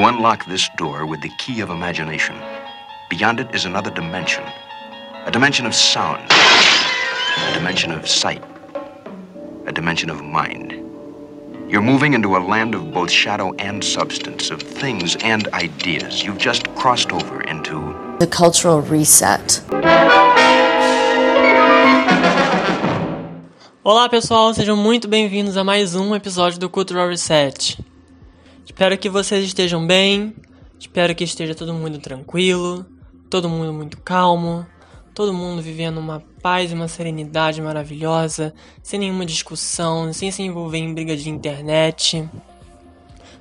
You unlock this door with the key of imagination. Beyond it is another dimension a dimension of sound, a dimension of sight, a dimension of mind. You're moving into a land of both shadow and substance, of things and ideas. You've just crossed over into the cultural reset. Olá pessoal, sejam muito bem-vindos a mais um episódio do Cultural Reset. Espero que vocês estejam bem, espero que esteja todo mundo tranquilo, todo mundo muito calmo, todo mundo vivendo uma paz e uma serenidade maravilhosa, sem nenhuma discussão, sem se envolver em briga de internet.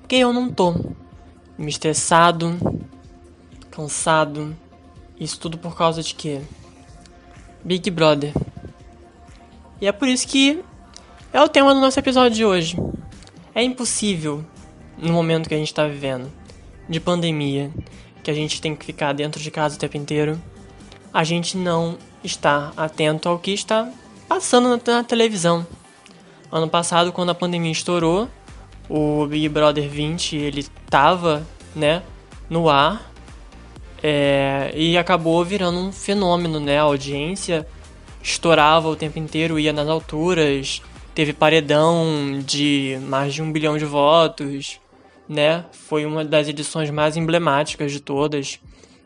Porque eu não tô me estressado, cansado, isso tudo por causa de quê? Big Brother. E é por isso que é o tema do nosso episódio de hoje. É impossível, no momento que a gente está vivendo, de pandemia, que a gente tem que ficar dentro de casa o tempo inteiro, a gente não está atento ao que está passando na, na televisão. Ano passado, quando a pandemia estourou, o Big Brother 20 ele tava, né, no ar é, e acabou virando um fenômeno, né? A audiência estourava o tempo inteiro, ia nas alturas, teve paredão de mais de um bilhão de votos, né? Foi uma das edições mais emblemáticas de todas.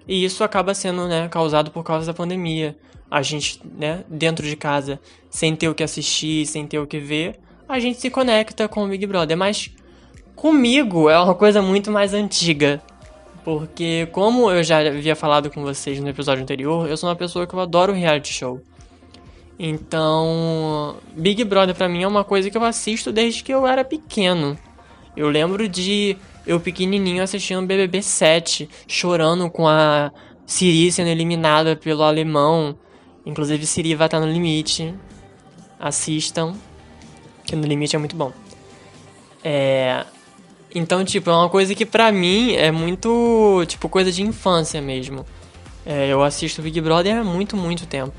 E isso acaba sendo né, causado por causa da pandemia. A gente, né, dentro de casa, sem ter o que assistir, sem ter o que ver, a gente se conecta com o Big Brother. Mas comigo é uma coisa muito mais antiga. Porque, como eu já havia falado com vocês no episódio anterior, eu sou uma pessoa que eu adoro reality show. Então, Big Brother pra mim é uma coisa que eu assisto desde que eu era pequeno. Eu lembro de eu pequenininho assistindo BBB 7, chorando com a Siri sendo eliminada pelo alemão. Inclusive, Siri vai estar no limite. Assistam, que no limite é muito bom. É. Então, tipo, é uma coisa que pra mim é muito, tipo, coisa de infância mesmo. É, eu assisto Big Brother há muito, muito tempo.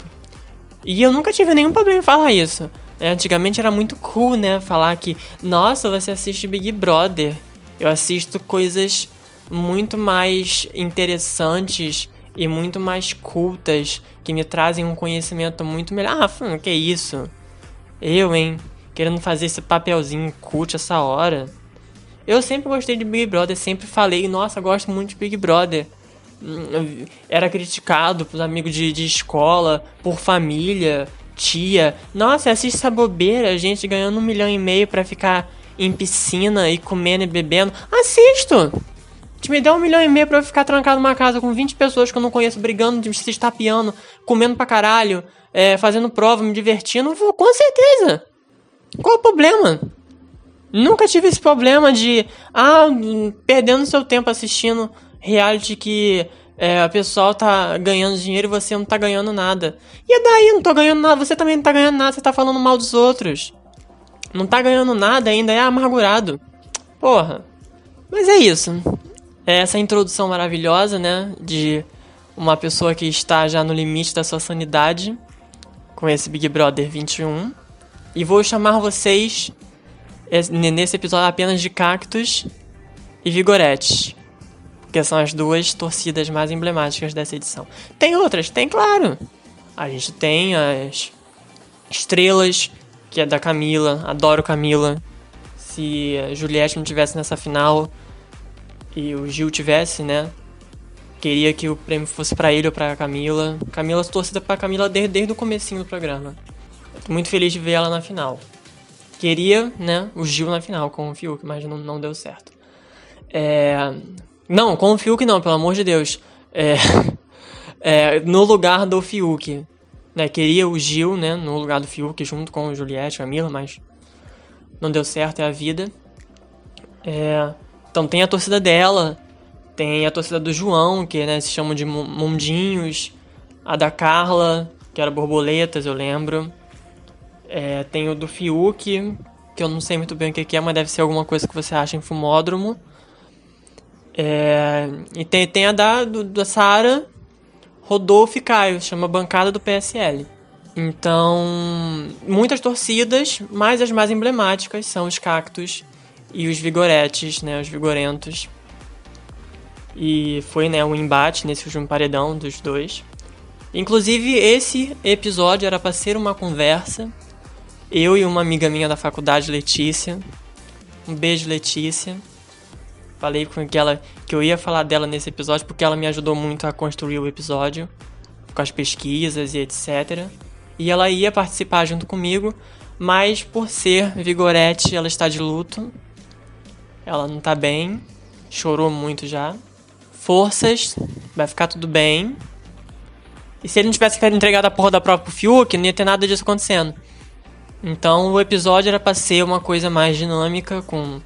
E eu nunca tive nenhum problema em falar isso. É, antigamente era muito cool, né? Falar que, nossa, você assiste Big Brother. Eu assisto coisas muito mais interessantes e muito mais cultas que me trazem um conhecimento muito melhor. Ah, que isso? Eu, hein? Querendo fazer esse papelzinho cult essa hora. Eu sempre gostei de Big Brother, sempre falei, nossa, gosto muito de Big Brother. Hum, era criticado por amigos de, de escola, por família, tia. Nossa, assiste essa bobeira, gente ganhando um milhão e meio para ficar em piscina e comendo e bebendo. Assisto! Te me dá um milhão e meio pra eu ficar trancado numa casa com 20 pessoas que eu não conheço, brigando, se estapeando, comendo pra caralho, é, fazendo prova, me divertindo. Vou, com certeza! Qual o problema? Nunca tive esse problema de, ah, perdendo seu tempo assistindo reality que é, a pessoa tá ganhando dinheiro e você não tá ganhando nada. E daí, não tô ganhando nada, você também não tá ganhando nada, você tá falando mal dos outros não tá ganhando nada ainda, é amargurado. Porra. Mas é isso. É essa introdução maravilhosa, né? De uma pessoa que está já no limite da sua sanidade com esse Big Brother 21. E vou chamar vocês nesse episódio apenas de Cactus e Vigorete. Porque são as duas torcidas mais emblemáticas dessa edição. Tem outras? Tem, claro. A gente tem as estrelas que é da Camila. Adoro Camila. Se a Juliette não tivesse nessa final e o Gil tivesse, né? Queria que o prêmio fosse para ele ou pra Camila. Camila torcida pra Camila desde, desde o comecinho do programa. Tô muito feliz de ver ela na final. Queria, né, o Gil na final com o Fiuk, mas não, não deu certo. É... Não, com o Fiuk não, pelo amor de Deus. É... é... no lugar do Fiuk né, queria o Gil, né, no lugar do Fiuk, junto com o Juliette, a Mila, mas não deu certo, é a vida. É, então tem a torcida dela, tem a torcida do João, que né, se chamam de Mundinhos, a da Carla, que era Borboletas, eu lembro. É, tem o do Fiuk, que eu não sei muito bem o que é, mas deve ser alguma coisa que você acha em Fumódromo. É, e tem, tem a da, da Sara, Rodolfo e Caio, chama Bancada do PSL. Então, muitas torcidas, mas as mais emblemáticas são os cactos e os vigoretes, né, os vigorentos. E foi, né, um embate nesse último paredão dos dois. Inclusive, esse episódio era para ser uma conversa. Eu e uma amiga minha da faculdade, Letícia. Um beijo, Letícia. Falei com ela que eu ia falar dela nesse episódio porque ela me ajudou muito a construir o episódio, com as pesquisas e etc. E ela ia participar junto comigo, mas por ser Vigorete, ela está de luto. Ela não tá bem, chorou muito já. Forças, vai ficar tudo bem. E se ele não tivesse entregado a porra da prova pro Fiuk, não ia ter nada disso acontecendo. Então o episódio era pra ser uma coisa mais dinâmica, com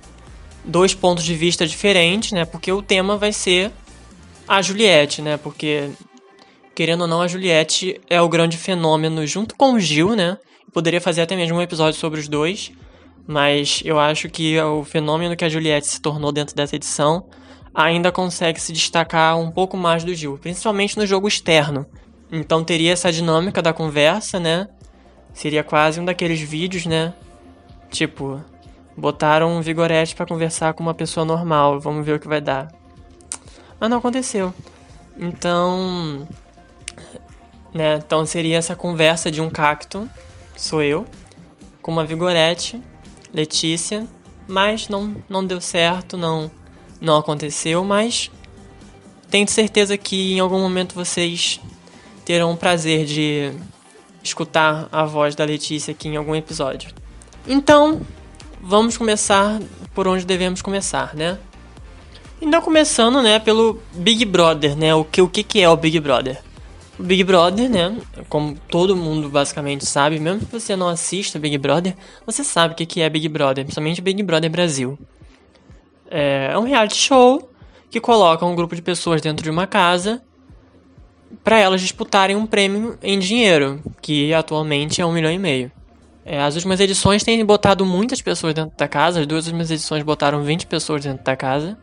dois pontos de vista diferentes, né? Porque o tema vai ser a Juliette, né? Porque, querendo ou não, a Juliette é o grande fenômeno junto com o Gil, né? Eu poderia fazer até mesmo um episódio sobre os dois, mas eu acho que o fenômeno que a Juliette se tornou dentro dessa edição ainda consegue se destacar um pouco mais do Gil, principalmente no jogo externo. Então teria essa dinâmica da conversa, né? Seria quase um daqueles vídeos, né? Tipo, botaram um vigorete para conversar com uma pessoa normal, vamos ver o que vai dar. Mas não aconteceu. Então, né? Então seria essa conversa de um cacto sou eu, com uma vigorete, Letícia, mas não, não deu certo, não, não aconteceu, mas tenho certeza que em algum momento vocês terão o prazer de escutar a voz da Letícia aqui em algum episódio. Então, vamos começar por onde devemos começar, né? Então começando, né, pelo Big Brother, né? O que o que, que é o Big Brother? O Big Brother, né? Como todo mundo basicamente sabe, mesmo que você não assista Big Brother, você sabe o que é Big Brother, principalmente Big Brother Brasil. É um reality show que coloca um grupo de pessoas dentro de uma casa para elas disputarem um prêmio em dinheiro, que atualmente é um milhão e meio. É, as últimas edições têm botado muitas pessoas dentro da casa, as duas últimas edições botaram 20 pessoas dentro da casa.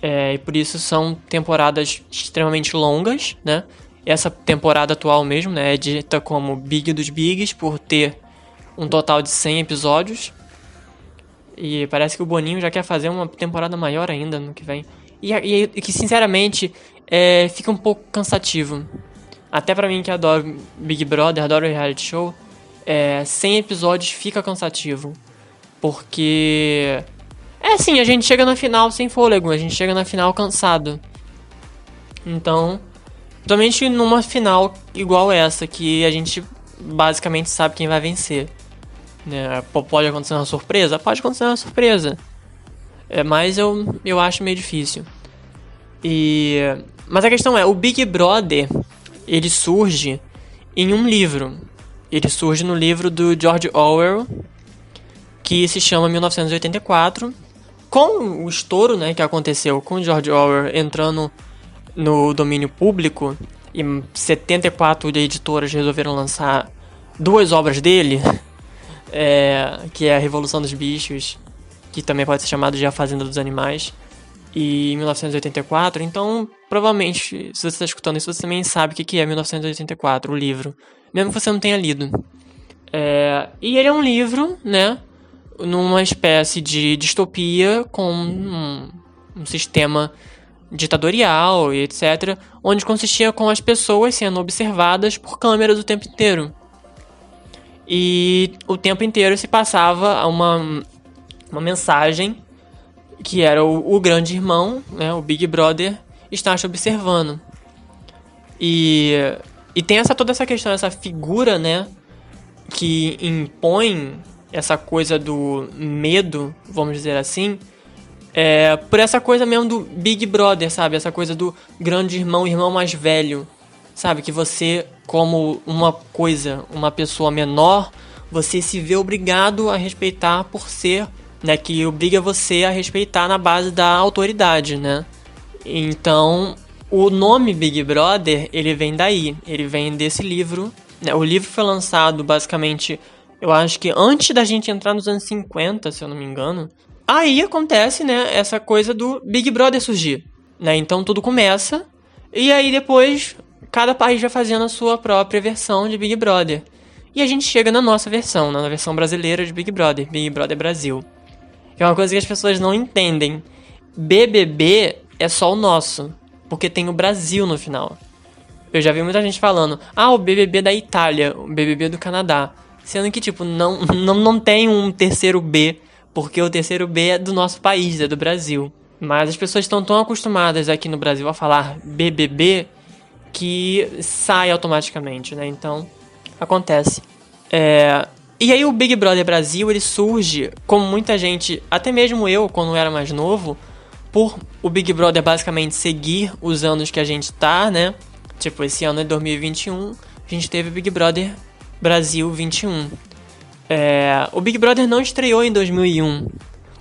É, e por isso são temporadas extremamente longas, né? essa temporada atual mesmo, né, é dita como Big dos Bigs por ter um total de 100 episódios. E parece que o Boninho já quer fazer uma temporada maior ainda no que vem. E, e, e que, sinceramente, é, fica um pouco cansativo. Até pra mim que adoro Big Brother, adoro reality show, é, 100 episódios fica cansativo. Porque... É assim, a gente chega na final sem fôlego, a gente chega na final cansado. Então, Principalmente numa final igual essa, que a gente basicamente sabe quem vai vencer. Né? Pode acontecer uma surpresa? Pode acontecer uma surpresa. É, mas eu, eu acho meio difícil. E, mas a questão é, o Big Brother, ele surge em um livro. Ele surge no livro do George Orwell, que se chama 1984. Com o estouro né, que aconteceu com George Orwell entrando no domínio público e 74 editoras resolveram lançar duas obras dele, é, que é A Revolução dos Bichos, que também pode ser chamado de A Fazenda dos Animais, e 1984. Então, provavelmente, se você está escutando isso, você também sabe o que é 1984, o livro, mesmo que você não tenha lido. É, e ele é um livro, né, numa espécie de distopia com um, um sistema ditatorial e etc., onde consistia com as pessoas sendo observadas por câmeras o tempo inteiro. E o tempo inteiro se passava uma, uma mensagem que era o, o grande irmão, né, o Big Brother, está te observando. E, e tem essa toda essa questão, essa figura, né, que impõe essa coisa do medo, vamos dizer assim, é, por essa coisa mesmo do Big Brother, sabe? Essa coisa do grande irmão, irmão mais velho. Sabe? Que você, como uma coisa, uma pessoa menor, você se vê obrigado a respeitar por ser, né? Que obriga você a respeitar na base da autoridade, né? Então, o nome Big Brother, ele vem daí. Ele vem desse livro. Né? O livro foi lançado, basicamente, eu acho que antes da gente entrar nos anos 50, se eu não me engano. Aí acontece, né, essa coisa do Big Brother surgir, né? Então tudo começa e aí depois cada país vai fazendo a sua própria versão de Big Brother. E a gente chega na nossa versão, na versão brasileira de Big Brother, Big Brother Brasil. Que é uma coisa que as pessoas não entendem. BBB é só o nosso, porque tem o Brasil no final. Eu já vi muita gente falando, ah, o BBB da Itália, o BBB do Canadá. Sendo que, tipo, não, não, não tem um terceiro B, porque o terceiro B é do nosso país, é do Brasil. Mas as pessoas estão tão acostumadas aqui no Brasil a falar BBB que sai automaticamente, né? Então, acontece. É... E aí o Big Brother Brasil, ele surge, como muita gente, até mesmo eu, quando eu era mais novo, por o Big Brother basicamente seguir os anos que a gente tá, né? Tipo, esse ano é 2021, a gente teve o Big Brother Brasil 21. É... O Big Brother não estreou em 2001,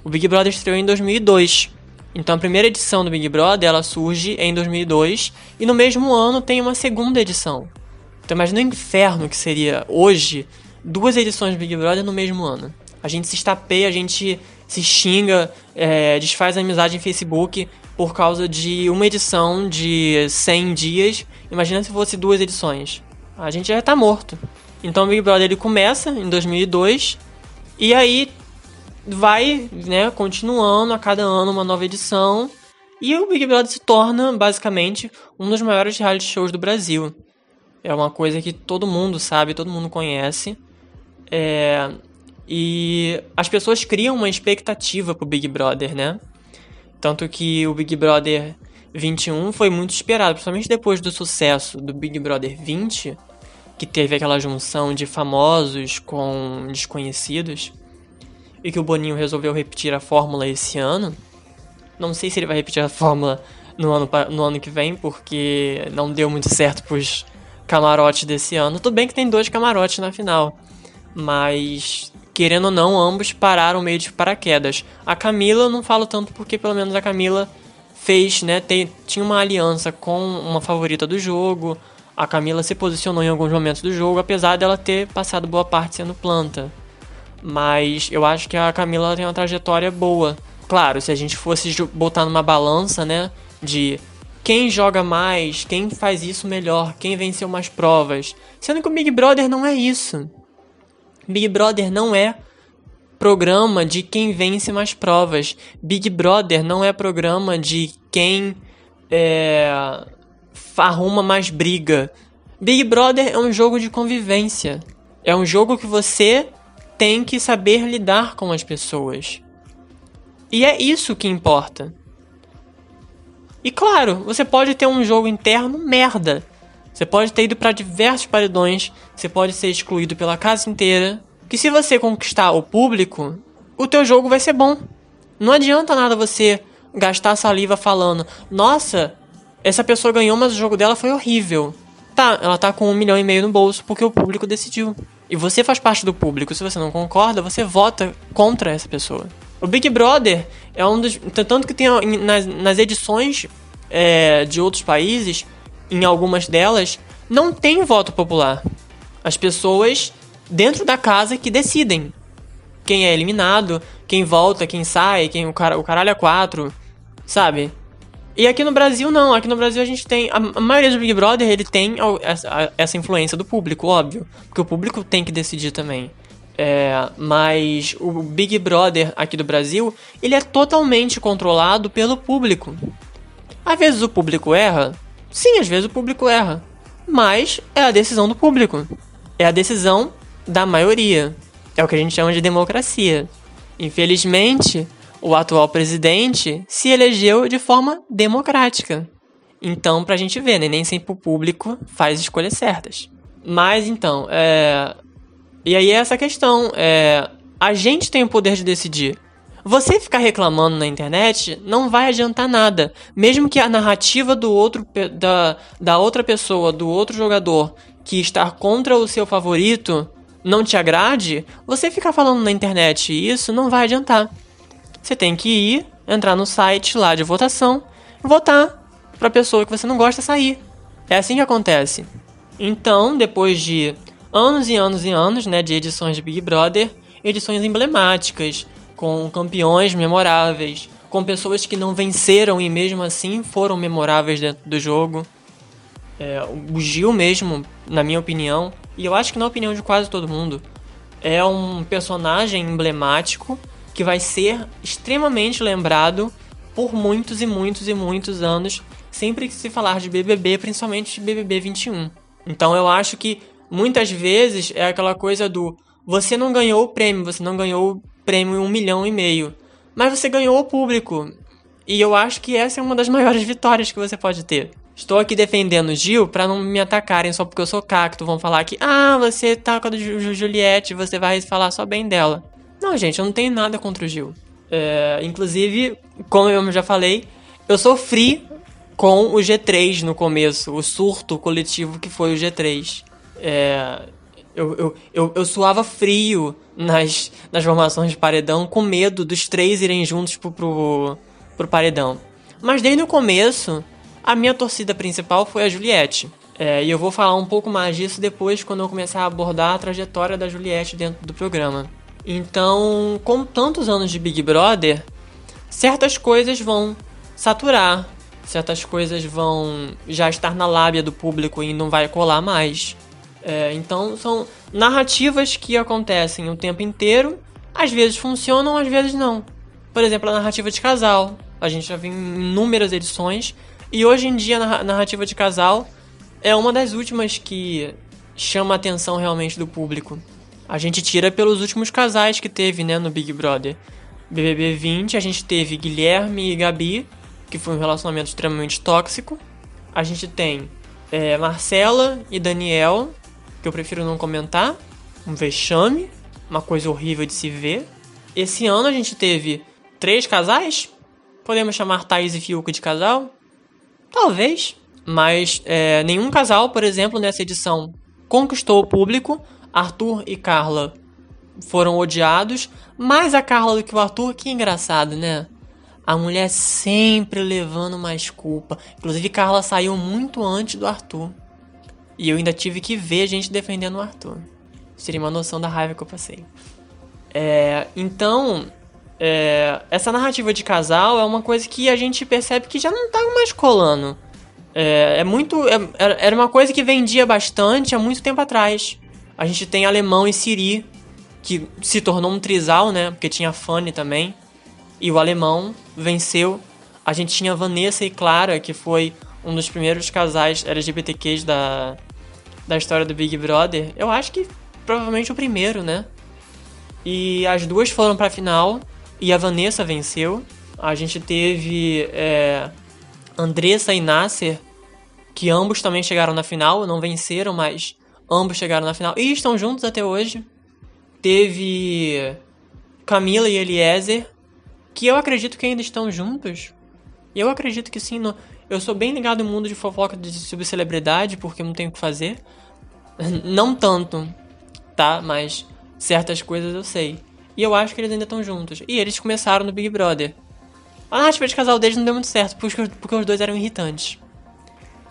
o Big Brother estreou em 2002. Então a primeira edição do Big Brother ela surge em 2002 e no mesmo ano tem uma segunda edição. Então imagina o inferno que seria hoje duas edições do Big Brother no mesmo ano. A gente se estapeia, a gente se xinga, é, desfaz a amizade em Facebook por causa de uma edição de 100 dias. Imagina se fosse duas edições. A gente já tá morto. Então o Big Brother ele começa em 2002 e aí vai, né, continuando a cada ano uma nova edição. E o Big Brother se torna, basicamente, um dos maiores reality shows do Brasil. É uma coisa que todo mundo sabe, todo mundo conhece. É... E as pessoas criam uma expectativa pro Big Brother, né? Tanto que o Big Brother 21 foi muito esperado, principalmente depois do sucesso do Big Brother 20, que teve aquela junção de famosos com desconhecidos e que o Boninho resolveu repetir a fórmula esse ano. Não sei se ele vai repetir a fórmula no ano, no ano que vem, porque não deu muito certo pros camarotes desse ano. Tudo bem que tem dois camarotes na final, mas querendo ou não, ambos pararam meio de paraquedas. A Camila, não falo tanto porque pelo menos a Camila fez, né, tem, tinha uma aliança com uma favorita do jogo. A Camila se posicionou em alguns momentos do jogo, apesar dela ter passado boa parte sendo planta. Mas eu acho que a Camila tem uma trajetória boa. Claro, se a gente fosse botar numa balança, né? De quem joga mais, quem faz isso melhor, quem venceu mais provas. Sendo que o Big Brother não é isso. Big Brother não é programa de quem vence mais provas. Big Brother não é programa de quem é, arruma mais briga. Big Brother é um jogo de convivência. É um jogo que você tem que saber lidar com as pessoas. E é isso que importa. E claro, você pode ter um jogo interno merda. Você pode ter ido para diversos paredões, você pode ser excluído pela casa inteira. Que se você conquistar o público, o teu jogo vai ser bom. Não adianta nada você gastar saliva falando: "Nossa, essa pessoa ganhou, mas o jogo dela foi horrível". Tá, ela tá com um milhão e meio no bolso porque o público decidiu. E você faz parte do público. Se você não concorda, você vota contra essa pessoa. O Big Brother é um dos. Tanto que tem nas, nas edições é, de outros países, em algumas delas, não tem voto popular. As pessoas dentro da casa que decidem quem é eliminado, quem volta, quem sai, quem o, cara, o caralho é quatro, sabe? E aqui no Brasil não, aqui no Brasil a gente tem a, a maioria do Big Brother ele tem essa, essa, influência do público, óbvio, porque o público tem que decidir também. É, mas o Big Brother aqui do Brasil ele é totalmente controlado pelo público. Às vezes o público erra, sim, às vezes o público erra, mas é a decisão do público, é a decisão da maioria, é o que a gente chama de democracia. Infelizmente o atual presidente se elegeu de forma democrática. Então, pra gente ver, né? nem sempre o público faz escolhas certas. Mas então, é... e aí é essa questão, é... a gente tem o poder de decidir. Você ficar reclamando na internet não vai adiantar nada. Mesmo que a narrativa do outro da, da outra pessoa, do outro jogador que está contra o seu favorito não te agrade, você ficar falando na internet isso não vai adiantar. Você tem que ir, entrar no site lá de votação, votar para a pessoa que você não gosta sair. É assim que acontece. Então, depois de anos e anos e anos, né, de edições de Big Brother, edições emblemáticas, com campeões memoráveis, com pessoas que não venceram e mesmo assim foram memoráveis dentro do jogo. É, o Gil mesmo, na minha opinião, e eu acho que na opinião de quase todo mundo, é um personagem emblemático que vai ser extremamente lembrado por muitos e muitos e muitos anos, sempre que se falar de BBB, principalmente de BBB 21. Então eu acho que muitas vezes é aquela coisa do você não ganhou o prêmio, você não ganhou prêmio um milhão e meio, mas você ganhou o público. E eu acho que essa é uma das maiores vitórias que você pode ter. Estou aqui defendendo o Gil para não me atacarem só porque eu sou cacto. Vão falar que, ah, você tá com a Juliette, você vai falar só bem dela. Não, gente, eu não tenho nada contra o Gil. É, inclusive, como eu já falei, eu sofri com o G3 no começo, o surto coletivo que foi o G3. É, eu, eu, eu, eu, suava frio nas, nas formações de paredão, com medo dos três irem juntos pro, pro, pro paredão. Mas desde o começo, a minha torcida principal foi a Juliette. É, e eu vou falar um pouco mais disso depois, quando eu começar a abordar a trajetória da Juliette dentro do programa. Então, com tantos anos de Big Brother, certas coisas vão saturar, certas coisas vão já estar na lábia do público e não vai colar mais. É, então são narrativas que acontecem o tempo inteiro, às vezes funcionam, às vezes não. Por exemplo, a narrativa de casal. A gente já viu em inúmeras edições. E hoje em dia a narrativa de casal é uma das últimas que chama a atenção realmente do público. A gente tira pelos últimos casais que teve né, no Big Brother. BBB 20, a gente teve Guilherme e Gabi, que foi um relacionamento extremamente tóxico. A gente tem é, Marcela e Daniel, que eu prefiro não comentar. Um vexame, uma coisa horrível de se ver. Esse ano a gente teve três casais. Podemos chamar Thaís e Fiuk de casal? Talvez. Mas é, nenhum casal, por exemplo, nessa edição conquistou o público. Arthur e Carla foram odiados. Mais a Carla do que o Arthur, que engraçado, né? A mulher sempre levando mais culpa. Inclusive, Carla saiu muito antes do Arthur. E eu ainda tive que ver gente defendendo o Arthur. Seria uma noção da raiva que eu passei. É, então, é, essa narrativa de casal é uma coisa que a gente percebe que já não tá mais colando. É, é muito. É, era uma coisa que vendia bastante há muito tempo atrás. A gente tem Alemão e Siri, que se tornou um trisal, né? Porque tinha Fanny também. E o Alemão venceu. A gente tinha Vanessa e Clara, que foi um dos primeiros casais LGBTQs da, da história do Big Brother. Eu acho que provavelmente o primeiro, né? E as duas foram pra final e a Vanessa venceu. A gente teve é, Andressa e Nasser, que ambos também chegaram na final, não venceram, mas ambos chegaram na final e estão juntos até hoje. Teve Camila e Eliezer, que eu acredito que ainda estão juntos. Eu acredito que sim. No... Eu sou bem ligado no mundo de fofoca de subcelebridade, porque não tenho o que fazer. Não tanto, tá? Mas certas coisas eu sei. E eu acho que eles ainda estão juntos. E eles começaram no Big Brother. A narrativa de casal deles não deu muito certo, porque, porque os dois eram irritantes.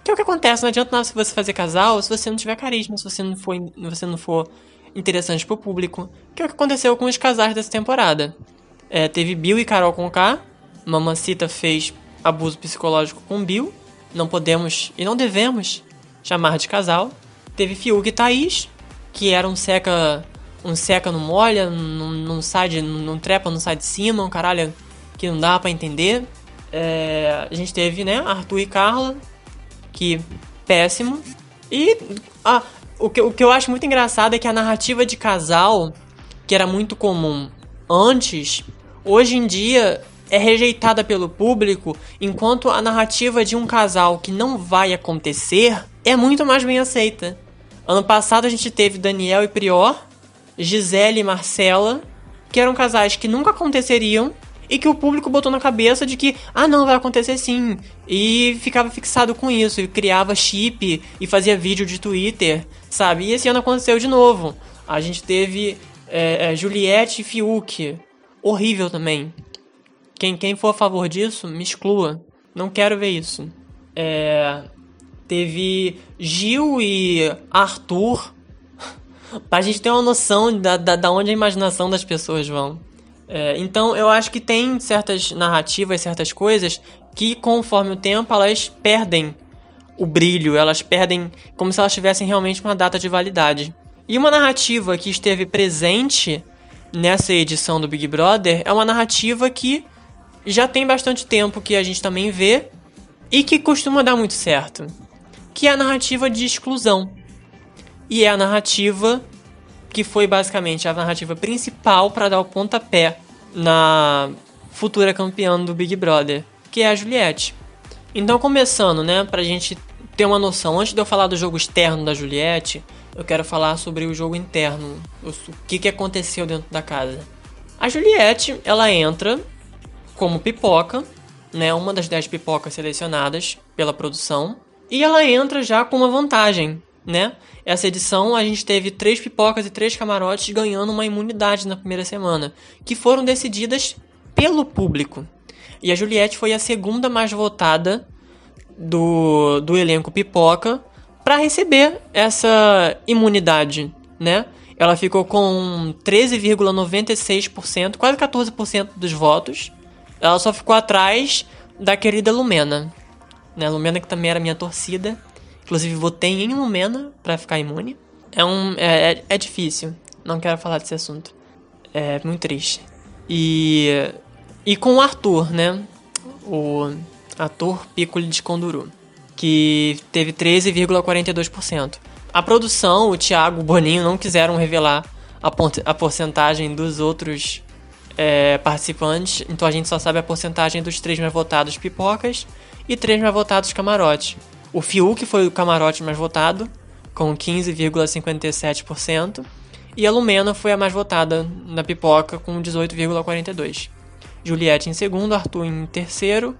Que é o que acontece, não adianta nada se você fazer casal se você não tiver carisma, se você não for, você não for interessante pro público. Que é o que aconteceu com os casais dessa temporada. É, teve Bill e Carol com K. Mamacita fez abuso psicológico com Bill. Não podemos e não devemos chamar de casal. Teve Fiuk e Thaís, que era um seca. Um seca não molha, não, não sai de. não trepa, não sai de cima, um caralho que não dá para entender. É, a gente teve, né, Arthur e Carla, que péssimo. E ah, o, que, o que eu acho muito engraçado é que a narrativa de casal, que era muito comum antes, hoje em dia é rejeitada pelo público, enquanto a narrativa de um casal que não vai acontecer é muito mais bem aceita. Ano passado a gente teve Daniel e Prior, Gisele e Marcela, que eram casais que nunca aconteceriam e que o público botou na cabeça de que, ah, não, vai acontecer sim. E ficava fixado com isso, e criava chip e fazia vídeo de Twitter, sabe? E esse ano aconteceu de novo. A gente teve é, é, Juliette e Fiuk. Horrível também. Quem, quem for a favor disso, me exclua. Não quero ver isso. É, teve Gil e Arthur. pra gente ter uma noção da, da, da onde a imaginação das pessoas vão. É, então eu acho que tem certas narrativas, certas coisas que conforme o tempo elas perdem o brilho, elas perdem como se elas tivessem realmente uma data de validade. E uma narrativa que esteve presente nessa edição do Big Brother é uma narrativa que já tem bastante tempo que a gente também vê e que costuma dar muito certo, que é a narrativa de exclusão. E é a narrativa que foi basicamente a narrativa principal para dar o pontapé na futura campeã do Big Brother, que é a Juliette. Então, começando, né, pra gente ter uma noção, antes de eu falar do jogo externo da Juliette, eu quero falar sobre o jogo interno, o que, que aconteceu dentro da casa. A Juliette, ela entra como pipoca, né, uma das 10 pipocas selecionadas pela produção, e ela entra já com uma vantagem, né? Essa edição a gente teve três pipocas e três camarotes ganhando uma imunidade na primeira semana, que foram decididas pelo público. E a Juliette foi a segunda mais votada do, do elenco pipoca para receber essa imunidade, né? Ela ficou com 13,96%, quase 14% dos votos. Ela só ficou atrás da querida Lumena. Né? Lumena que também era minha torcida. Inclusive votei em Lumena para ficar imune. É um é, é, é, difícil. Não quero falar desse assunto. É muito triste. E e com o Arthur, né? O ator Piccoli de Conduru, que teve 13,42%. A produção, o Thiago o Boninho não quiseram revelar a, a porcentagem dos outros é, participantes, então a gente só sabe a porcentagem dos três mais votados pipocas e três mais votados camarote. O Fiuk foi o camarote mais votado, com 15,57%, e a Lumena foi a mais votada na pipoca, com 18,42%. Juliette em segundo, Arthur em terceiro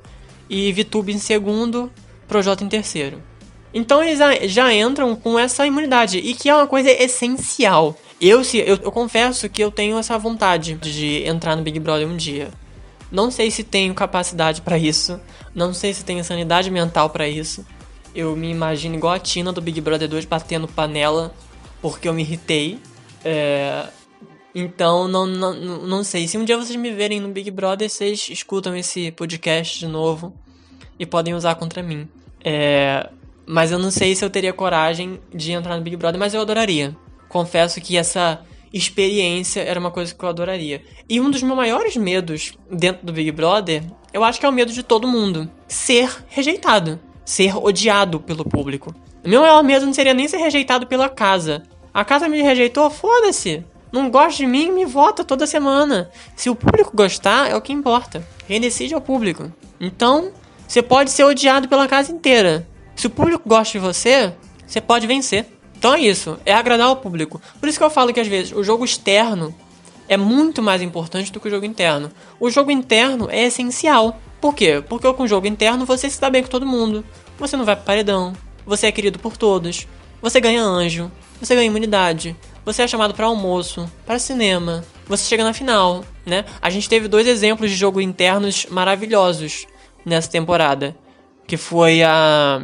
e Vitube em segundo, Projota em terceiro. Então eles já entram com essa imunidade e que é uma coisa essencial. Eu, se, eu, eu confesso que eu tenho essa vontade de entrar no Big Brother um dia. Não sei se tenho capacidade para isso, não sei se tenho sanidade mental para isso. Eu me imagino igual a Tina do Big Brother 2 batendo panela porque eu me irritei. É, então, não, não, não sei. Se um dia vocês me verem no Big Brother, vocês escutam esse podcast de novo e podem usar contra mim. É, mas eu não sei se eu teria coragem de entrar no Big Brother, mas eu adoraria. Confesso que essa experiência era uma coisa que eu adoraria. E um dos meus maiores medos dentro do Big Brother, eu acho que é o medo de todo mundo: ser rejeitado, ser odiado pelo público. O meu maior medo não seria nem ser rejeitado pela casa. A casa me rejeitou, foda-se não gosta de mim, me vota toda semana. Se o público gostar, é o que importa. Quem decide é o público. Então, você pode ser odiado pela casa inteira. Se o público gosta de você, você pode vencer. Então é isso, é agradar o público. Por isso que eu falo que às vezes o jogo externo é muito mais importante do que o jogo interno. O jogo interno é essencial. Por quê? Porque com o jogo interno você se dá bem com todo mundo. Você não vai pro paredão. Você é querido por todos. Você ganha anjo. Você ganha imunidade você é chamado para almoço, para cinema, você chega na final, né? A gente teve dois exemplos de jogo internos maravilhosos nessa temporada, que foi a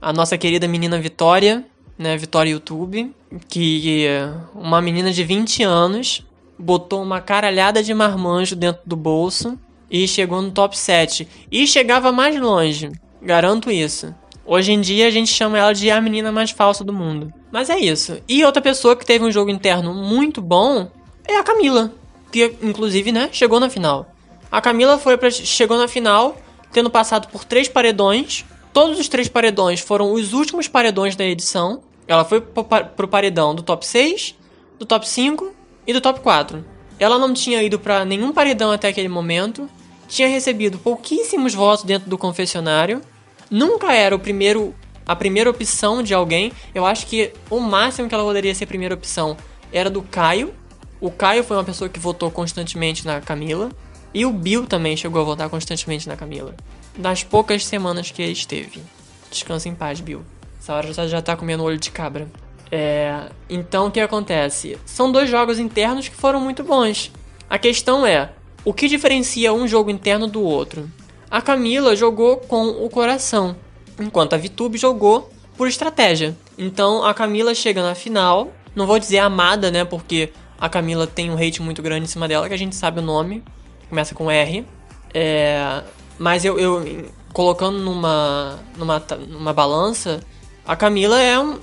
a nossa querida menina Vitória, né, Vitória YouTube, que uma menina de 20 anos botou uma caralhada de marmanjo dentro do bolso e chegou no top 7 e chegava mais longe, garanto isso. Hoje em dia a gente chama ela de a menina mais falsa do mundo. Mas é isso. E outra pessoa que teve um jogo interno muito bom é a Camila, que inclusive, né, chegou na final. A Camila foi para chegou na final tendo passado por três paredões. Todos os três paredões foram os últimos paredões da edição. Ela foi pro paredão do top 6, do top 5 e do top 4. Ela não tinha ido para nenhum paredão até aquele momento, tinha recebido pouquíssimos votos dentro do confessionário nunca era o primeiro a primeira opção de alguém. Eu acho que o máximo que ela poderia ser a primeira opção era do Caio. O Caio foi uma pessoa que votou constantemente na Camila. E o Bill também chegou a votar constantemente na Camila. Das poucas semanas que ele esteve. Descansa em paz, Bill. Essa hora já, já tá comendo olho de cabra. É, então o que acontece? São dois jogos internos que foram muito bons. A questão é: o que diferencia um jogo interno do outro? A Camila jogou com o coração, enquanto a Vitube jogou por estratégia. Então a Camila chega na final, não vou dizer amada, né, porque a Camila tem um hate muito grande em cima dela, que a gente sabe o nome, começa com R. É, mas eu, eu, colocando numa, numa, numa balança, a Camila é, um,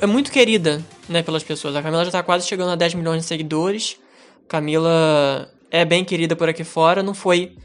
é muito querida né, pelas pessoas. A Camila já está quase chegando a 10 milhões de seguidores. Camila é bem querida por aqui fora, não foi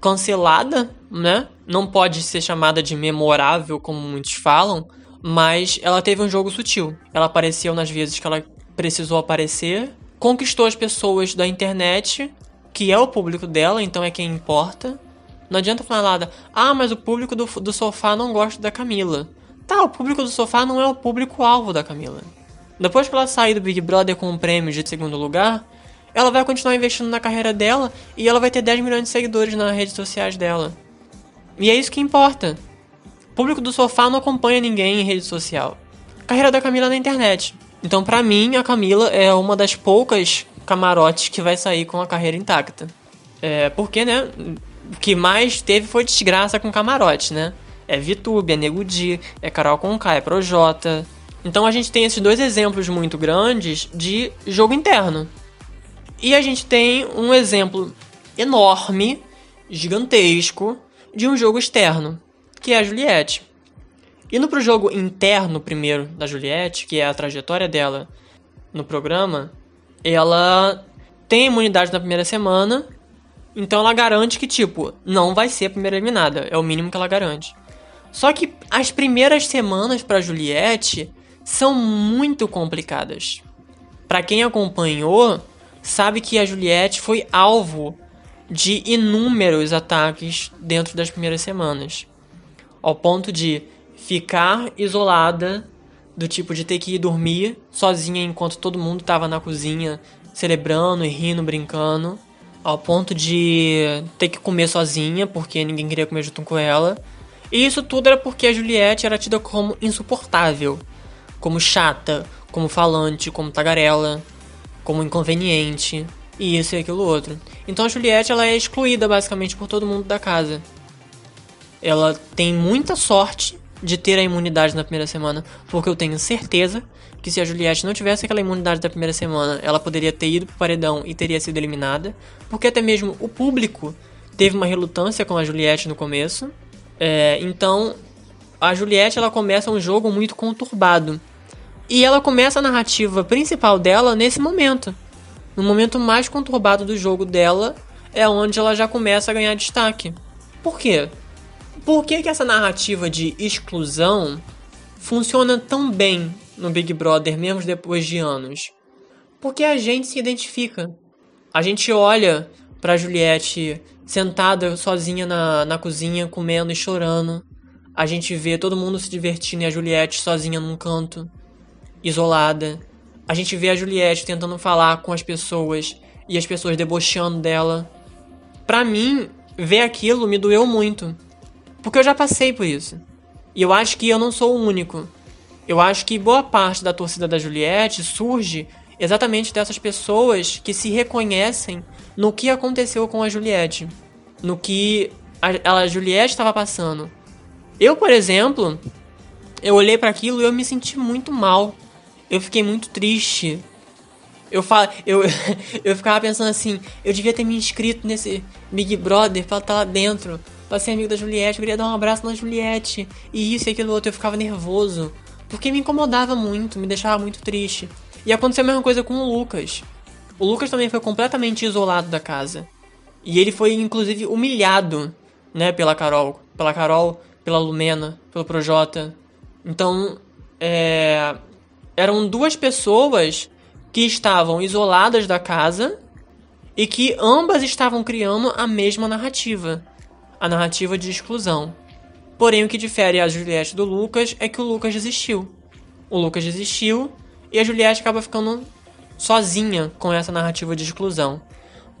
cancelada, né? Não pode ser chamada de memorável, como muitos falam, mas ela teve um jogo sutil. Ela apareceu nas vezes que ela precisou aparecer, conquistou as pessoas da internet, que é o público dela, então é quem importa. Não adianta falar nada, ah, mas o público do, do sofá não gosta da Camila. Tá, o público do sofá não é o público-alvo da Camila. Depois que ela sair do Big Brother com um prêmio de segundo lugar, ela vai continuar investindo na carreira dela e ela vai ter 10 milhões de seguidores nas redes sociais dela. E é isso que importa. O público do sofá não acompanha ninguém em rede social. A carreira da Camila é na internet. Então, pra mim, a Camila é uma das poucas camarotes que vai sair com a carreira intacta. É, porque, né? O que mais teve foi desgraça com camarote, né? É VTube, é Nego Di, é Carol Conká, é Projota. Então a gente tem esses dois exemplos muito grandes de jogo interno. E a gente tem um exemplo enorme, gigantesco, de um jogo externo, que é a Juliette. Indo pro jogo interno primeiro da Juliette, que é a trajetória dela no programa, ela tem imunidade na primeira semana, então ela garante que, tipo, não vai ser a primeira eliminada. É o mínimo que ela garante. Só que as primeiras semanas para Juliette são muito complicadas. Para quem acompanhou, sabe que a Juliette foi alvo de inúmeros ataques dentro das primeiras semanas, ao ponto de ficar isolada, do tipo de ter que ir dormir sozinha enquanto todo mundo estava na cozinha celebrando e rindo, brincando, ao ponto de ter que comer sozinha porque ninguém queria comer junto com ela. E isso tudo era porque a Juliette era tida como insuportável, como chata, como falante, como tagarela, como inconveniente, e isso e aquilo outro. Então a Juliette ela é excluída basicamente por todo mundo da casa. Ela tem muita sorte de ter a imunidade na primeira semana, porque eu tenho certeza que se a Juliette não tivesse aquela imunidade da primeira semana, ela poderia ter ido pro paredão e teria sido eliminada, porque até mesmo o público teve uma relutância com a Juliette no começo. É, então a Juliette ela começa um jogo muito conturbado. E ela começa a narrativa principal dela nesse momento. No momento mais conturbado do jogo dela é onde ela já começa a ganhar destaque. Por quê? Por que, que essa narrativa de exclusão funciona tão bem no Big Brother, mesmo depois de anos? Porque a gente se identifica. A gente olha pra Juliette sentada sozinha na, na cozinha, comendo e chorando. A gente vê todo mundo se divertindo e a Juliette sozinha num canto isolada. A gente vê a Juliette tentando falar com as pessoas e as pessoas debochando dela. Pra mim, ver aquilo me doeu muito. Porque eu já passei por isso. E eu acho que eu não sou o único. Eu acho que boa parte da torcida da Juliette surge exatamente dessas pessoas que se reconhecem no que aconteceu com a Juliette. No que a, a Juliette estava passando. Eu, por exemplo, eu olhei para aquilo e eu me senti muito mal eu fiquei muito triste. Eu, falo, eu, eu ficava pensando assim, eu devia ter me inscrito nesse Big Brother pra estar lá dentro, pra ser amigo da Juliette, eu queria dar um abraço na Juliette, e isso e aquilo outro, eu ficava nervoso, porque me incomodava muito, me deixava muito triste. E aconteceu a mesma coisa com o Lucas. O Lucas também foi completamente isolado da casa. E ele foi, inclusive, humilhado, né, pela Carol. Pela Carol, pela Lumena, pelo Projota. Então, é eram duas pessoas que estavam isoladas da casa e que ambas estavam criando a mesma narrativa, a narrativa de exclusão. Porém, o que difere a Juliette do Lucas é que o Lucas desistiu. O Lucas desistiu e a Juliette acaba ficando sozinha com essa narrativa de exclusão.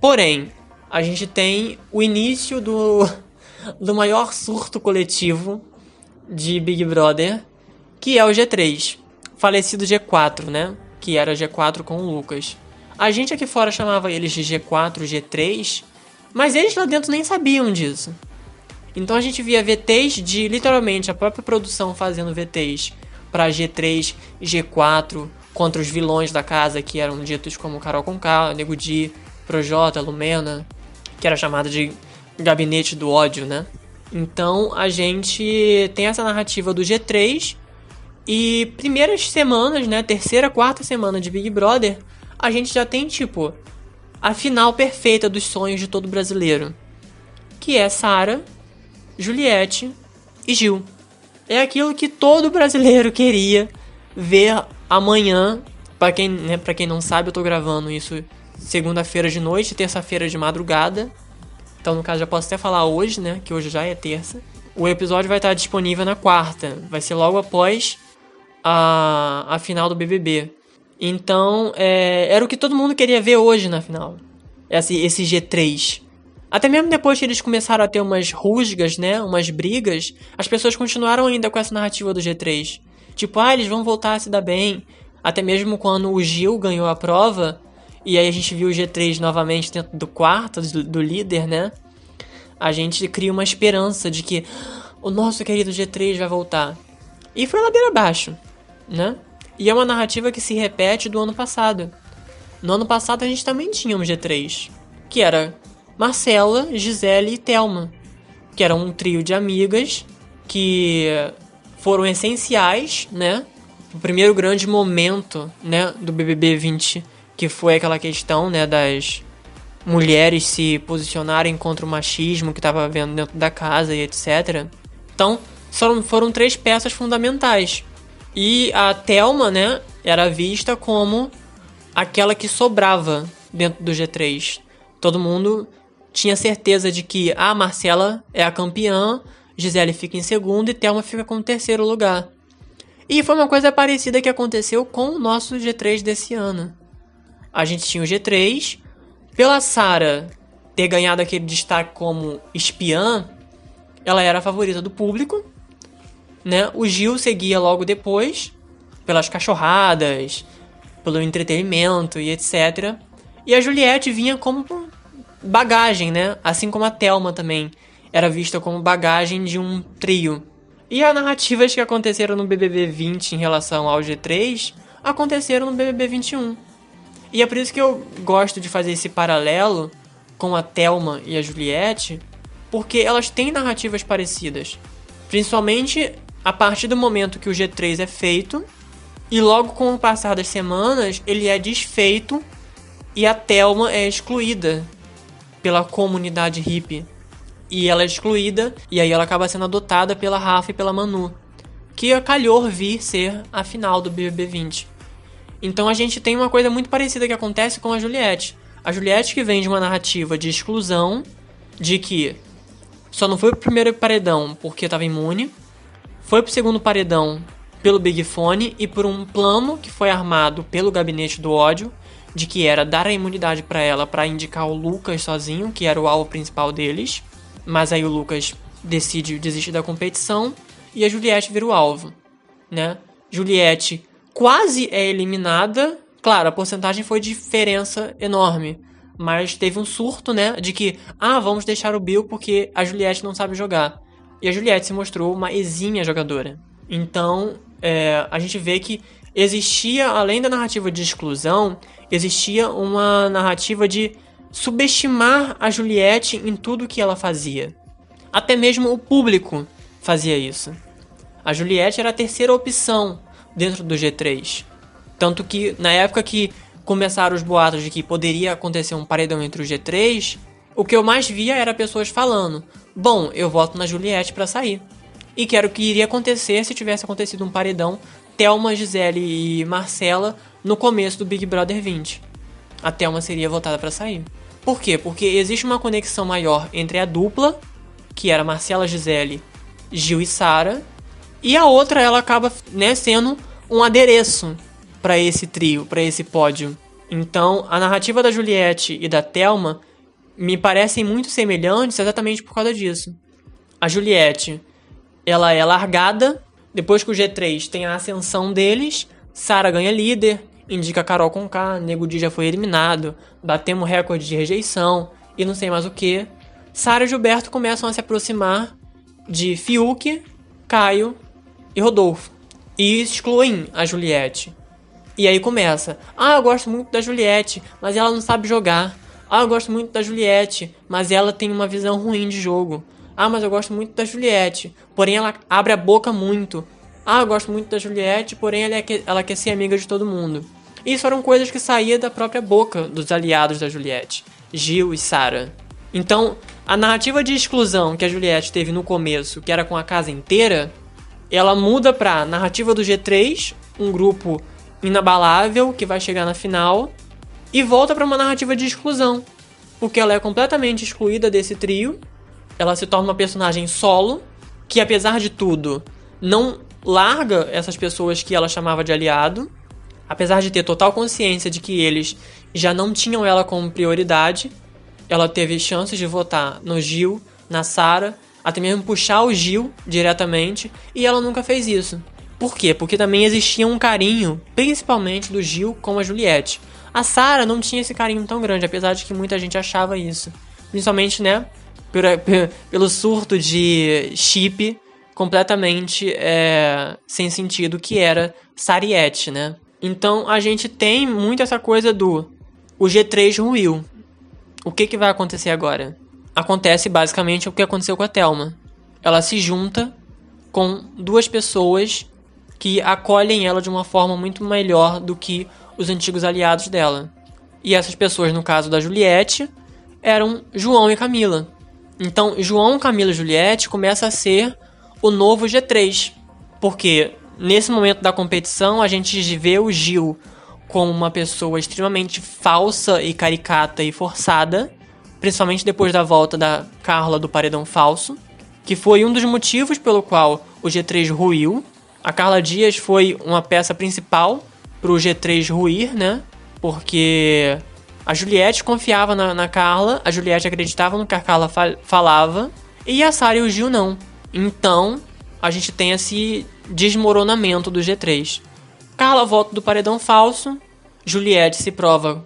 Porém, a gente tem o início do, do maior surto coletivo de Big Brother, que é o G3 falecido G4, né? Que era G4 com o Lucas. A gente aqui fora chamava eles de G4, G3, mas eles lá dentro nem sabiam disso. Então a gente via VTs de literalmente a própria produção fazendo VTs para G3 e G4 contra os vilões da casa que eram ditos como Carol Conká, Nego Di, Projota, Lumena, que era chamada de gabinete do ódio, né? Então a gente tem essa narrativa do G3 e primeiras semanas, né? Terceira, quarta semana de Big Brother, a gente já tem, tipo, a final perfeita dos sonhos de todo brasileiro. que é Sara, Juliette e Gil. É aquilo que todo brasileiro queria ver amanhã. Para quem, né, pra quem não sabe, eu tô gravando isso segunda-feira de noite, terça-feira de madrugada. Então, no caso, já posso até falar hoje, né? Que hoje já é terça. O episódio vai estar disponível na quarta. Vai ser logo após a, a final do BBB. Então, é, era o que todo mundo queria ver hoje na final. Esse, esse G3. Até mesmo depois que eles começaram a ter umas rusgas, né? Umas brigas, as pessoas continuaram ainda com essa narrativa do G3. Tipo, ah, eles vão voltar a se dar bem. Até mesmo quando o Gil ganhou a prova, e aí a gente viu o G3 novamente dentro do quarto do, do líder, né? A gente cria uma esperança de que o nosso querido G3 vai voltar. E foi ladeira abaixo, né? E é uma narrativa que se repete do ano passado. No ano passado a gente também tinha um G3, que era Marcela, Gisele e Thelma, que era um trio de amigas que foram essenciais, né? O primeiro grande momento, né, do BBB 20 que foi aquela questão, né, das mulheres se posicionarem contra o machismo que estava havendo dentro da casa e etc. Então, foram, foram três peças fundamentais. E a Thelma, né, era vista como aquela que sobrava dentro do G3. Todo mundo tinha certeza de que a Marcela é a campeã, Gisele fica em segundo e Thelma fica com o terceiro lugar. E foi uma coisa parecida que aconteceu com o nosso G3 desse ano a gente tinha o G3. Pela Sara ter ganhado aquele destaque como espiã, ela era a favorita do público. Né? O Gil seguia logo depois, pelas cachorradas, pelo entretenimento e etc. E a Juliette vinha como bagagem, né? Assim como a Thelma também era vista como bagagem de um trio. E as narrativas que aconteceram no BBB 20 em relação ao G3 aconteceram no BBB 21. E é por isso que eu gosto de fazer esse paralelo com a Thelma e a Juliette, porque elas têm narrativas parecidas. Principalmente a partir do momento que o G3 é feito, e logo com o passar das semanas ele é desfeito e a Thelma é excluída pela comunidade hippie. E ela é excluída, e aí ela acaba sendo adotada pela Rafa e pela Manu, que calhou vir ser a final do BBB 20. Então a gente tem uma coisa muito parecida que acontece com a Juliette. A Juliette que vem de uma narrativa de exclusão, de que só não foi pro primeiro paredão porque estava imune, foi pro segundo paredão pelo Big Fone e por um plano que foi armado pelo gabinete do ódio, de que era dar a imunidade para ela para indicar o Lucas sozinho, que era o alvo principal deles. Mas aí o Lucas decide desistir da competição e a Juliette vira o alvo, né? Juliette quase é eliminada. Claro, a porcentagem foi diferença enorme. Mas teve um surto, né? De que, ah, vamos deixar o Bill porque a Juliette não sabe jogar. E a Juliette se mostrou uma exímia jogadora. Então, é, a gente vê que existia, além da narrativa de exclusão, existia uma narrativa de subestimar a Juliette em tudo que ela fazia. Até mesmo o público fazia isso. A Juliette era a terceira opção dentro do G3. Tanto que na época que começaram os boatos de que poderia acontecer um paredão entre o G3, o que eu mais via era pessoas falando: "Bom, eu voto na Juliette para sair". E que era o que iria acontecer se tivesse acontecido um paredão Thelma, Gisele e Marcela no começo do Big Brother 20. A Thelma seria votada para sair. Por quê? Porque existe uma conexão maior entre a dupla, que era Marcela, Gisele, Gil e Sara, e a outra ela acaba né, sendo um adereço para esse trio, para esse pódio. Então, a narrativa da Juliette e da Thelma me parecem muito semelhantes exatamente por causa disso. A Juliette, ela é largada, depois que o G3 tem a ascensão deles, Sara ganha líder, indica Carol com K, Nego Di já foi eliminado, batemos recorde de rejeição e não sei mais o que. Sara e Gilberto começam a se aproximar de Fiuk, Caio e Rodolfo e excluem a Juliette. E aí começa: Ah, eu gosto muito da Juliette, mas ela não sabe jogar. Ah, eu gosto muito da Juliette, mas ela tem uma visão ruim de jogo. Ah, mas eu gosto muito da Juliette, porém ela abre a boca muito. Ah, eu gosto muito da Juliette, porém ela, é quer ser amiga de todo mundo. Isso eram coisas que saíam da própria boca dos aliados da Juliette, Gil e Sara. Então, a narrativa de exclusão que a Juliette teve no começo, que era com a casa inteira, ela muda pra narrativa do G3, um grupo inabalável que vai chegar na final, e volta para uma narrativa de exclusão, porque ela é completamente excluída desse trio. Ela se torna uma personagem solo, que apesar de tudo, não larga essas pessoas que ela chamava de aliado, apesar de ter total consciência de que eles já não tinham ela como prioridade. Ela teve chances de votar no Gil, na Sara, até mesmo puxar o Gil diretamente, e ela nunca fez isso. Por quê? Porque também existia um carinho, principalmente do Gil com a Juliette. A Sarah não tinha esse carinho tão grande, apesar de que muita gente achava isso. Principalmente, né, pelo surto de chip completamente é, sem sentido que era Sariette, né? Então a gente tem muito essa coisa do o G3 ruiu. O que, que vai acontecer agora? acontece basicamente o que aconteceu com a Thelma. Ela se junta com duas pessoas que acolhem ela de uma forma muito melhor do que os antigos aliados dela. E essas pessoas, no caso da Juliette, eram João e Camila. Então, João, Camila e Juliette começa a ser o novo G3. Porque nesse momento da competição a gente vê o Gil como uma pessoa extremamente falsa e caricata e forçada principalmente depois da volta da Carla do Paredão Falso, que foi um dos motivos pelo qual o G3 ruiu. A Carla Dias foi uma peça principal para o G3 ruir, né? Porque a Juliette confiava na, na, Carla, a Juliette acreditava no que a Carla falava, e a Sarah e o Gil não. Então, a gente tem esse desmoronamento do G3. Carla volta do paredão falso, Juliette se prova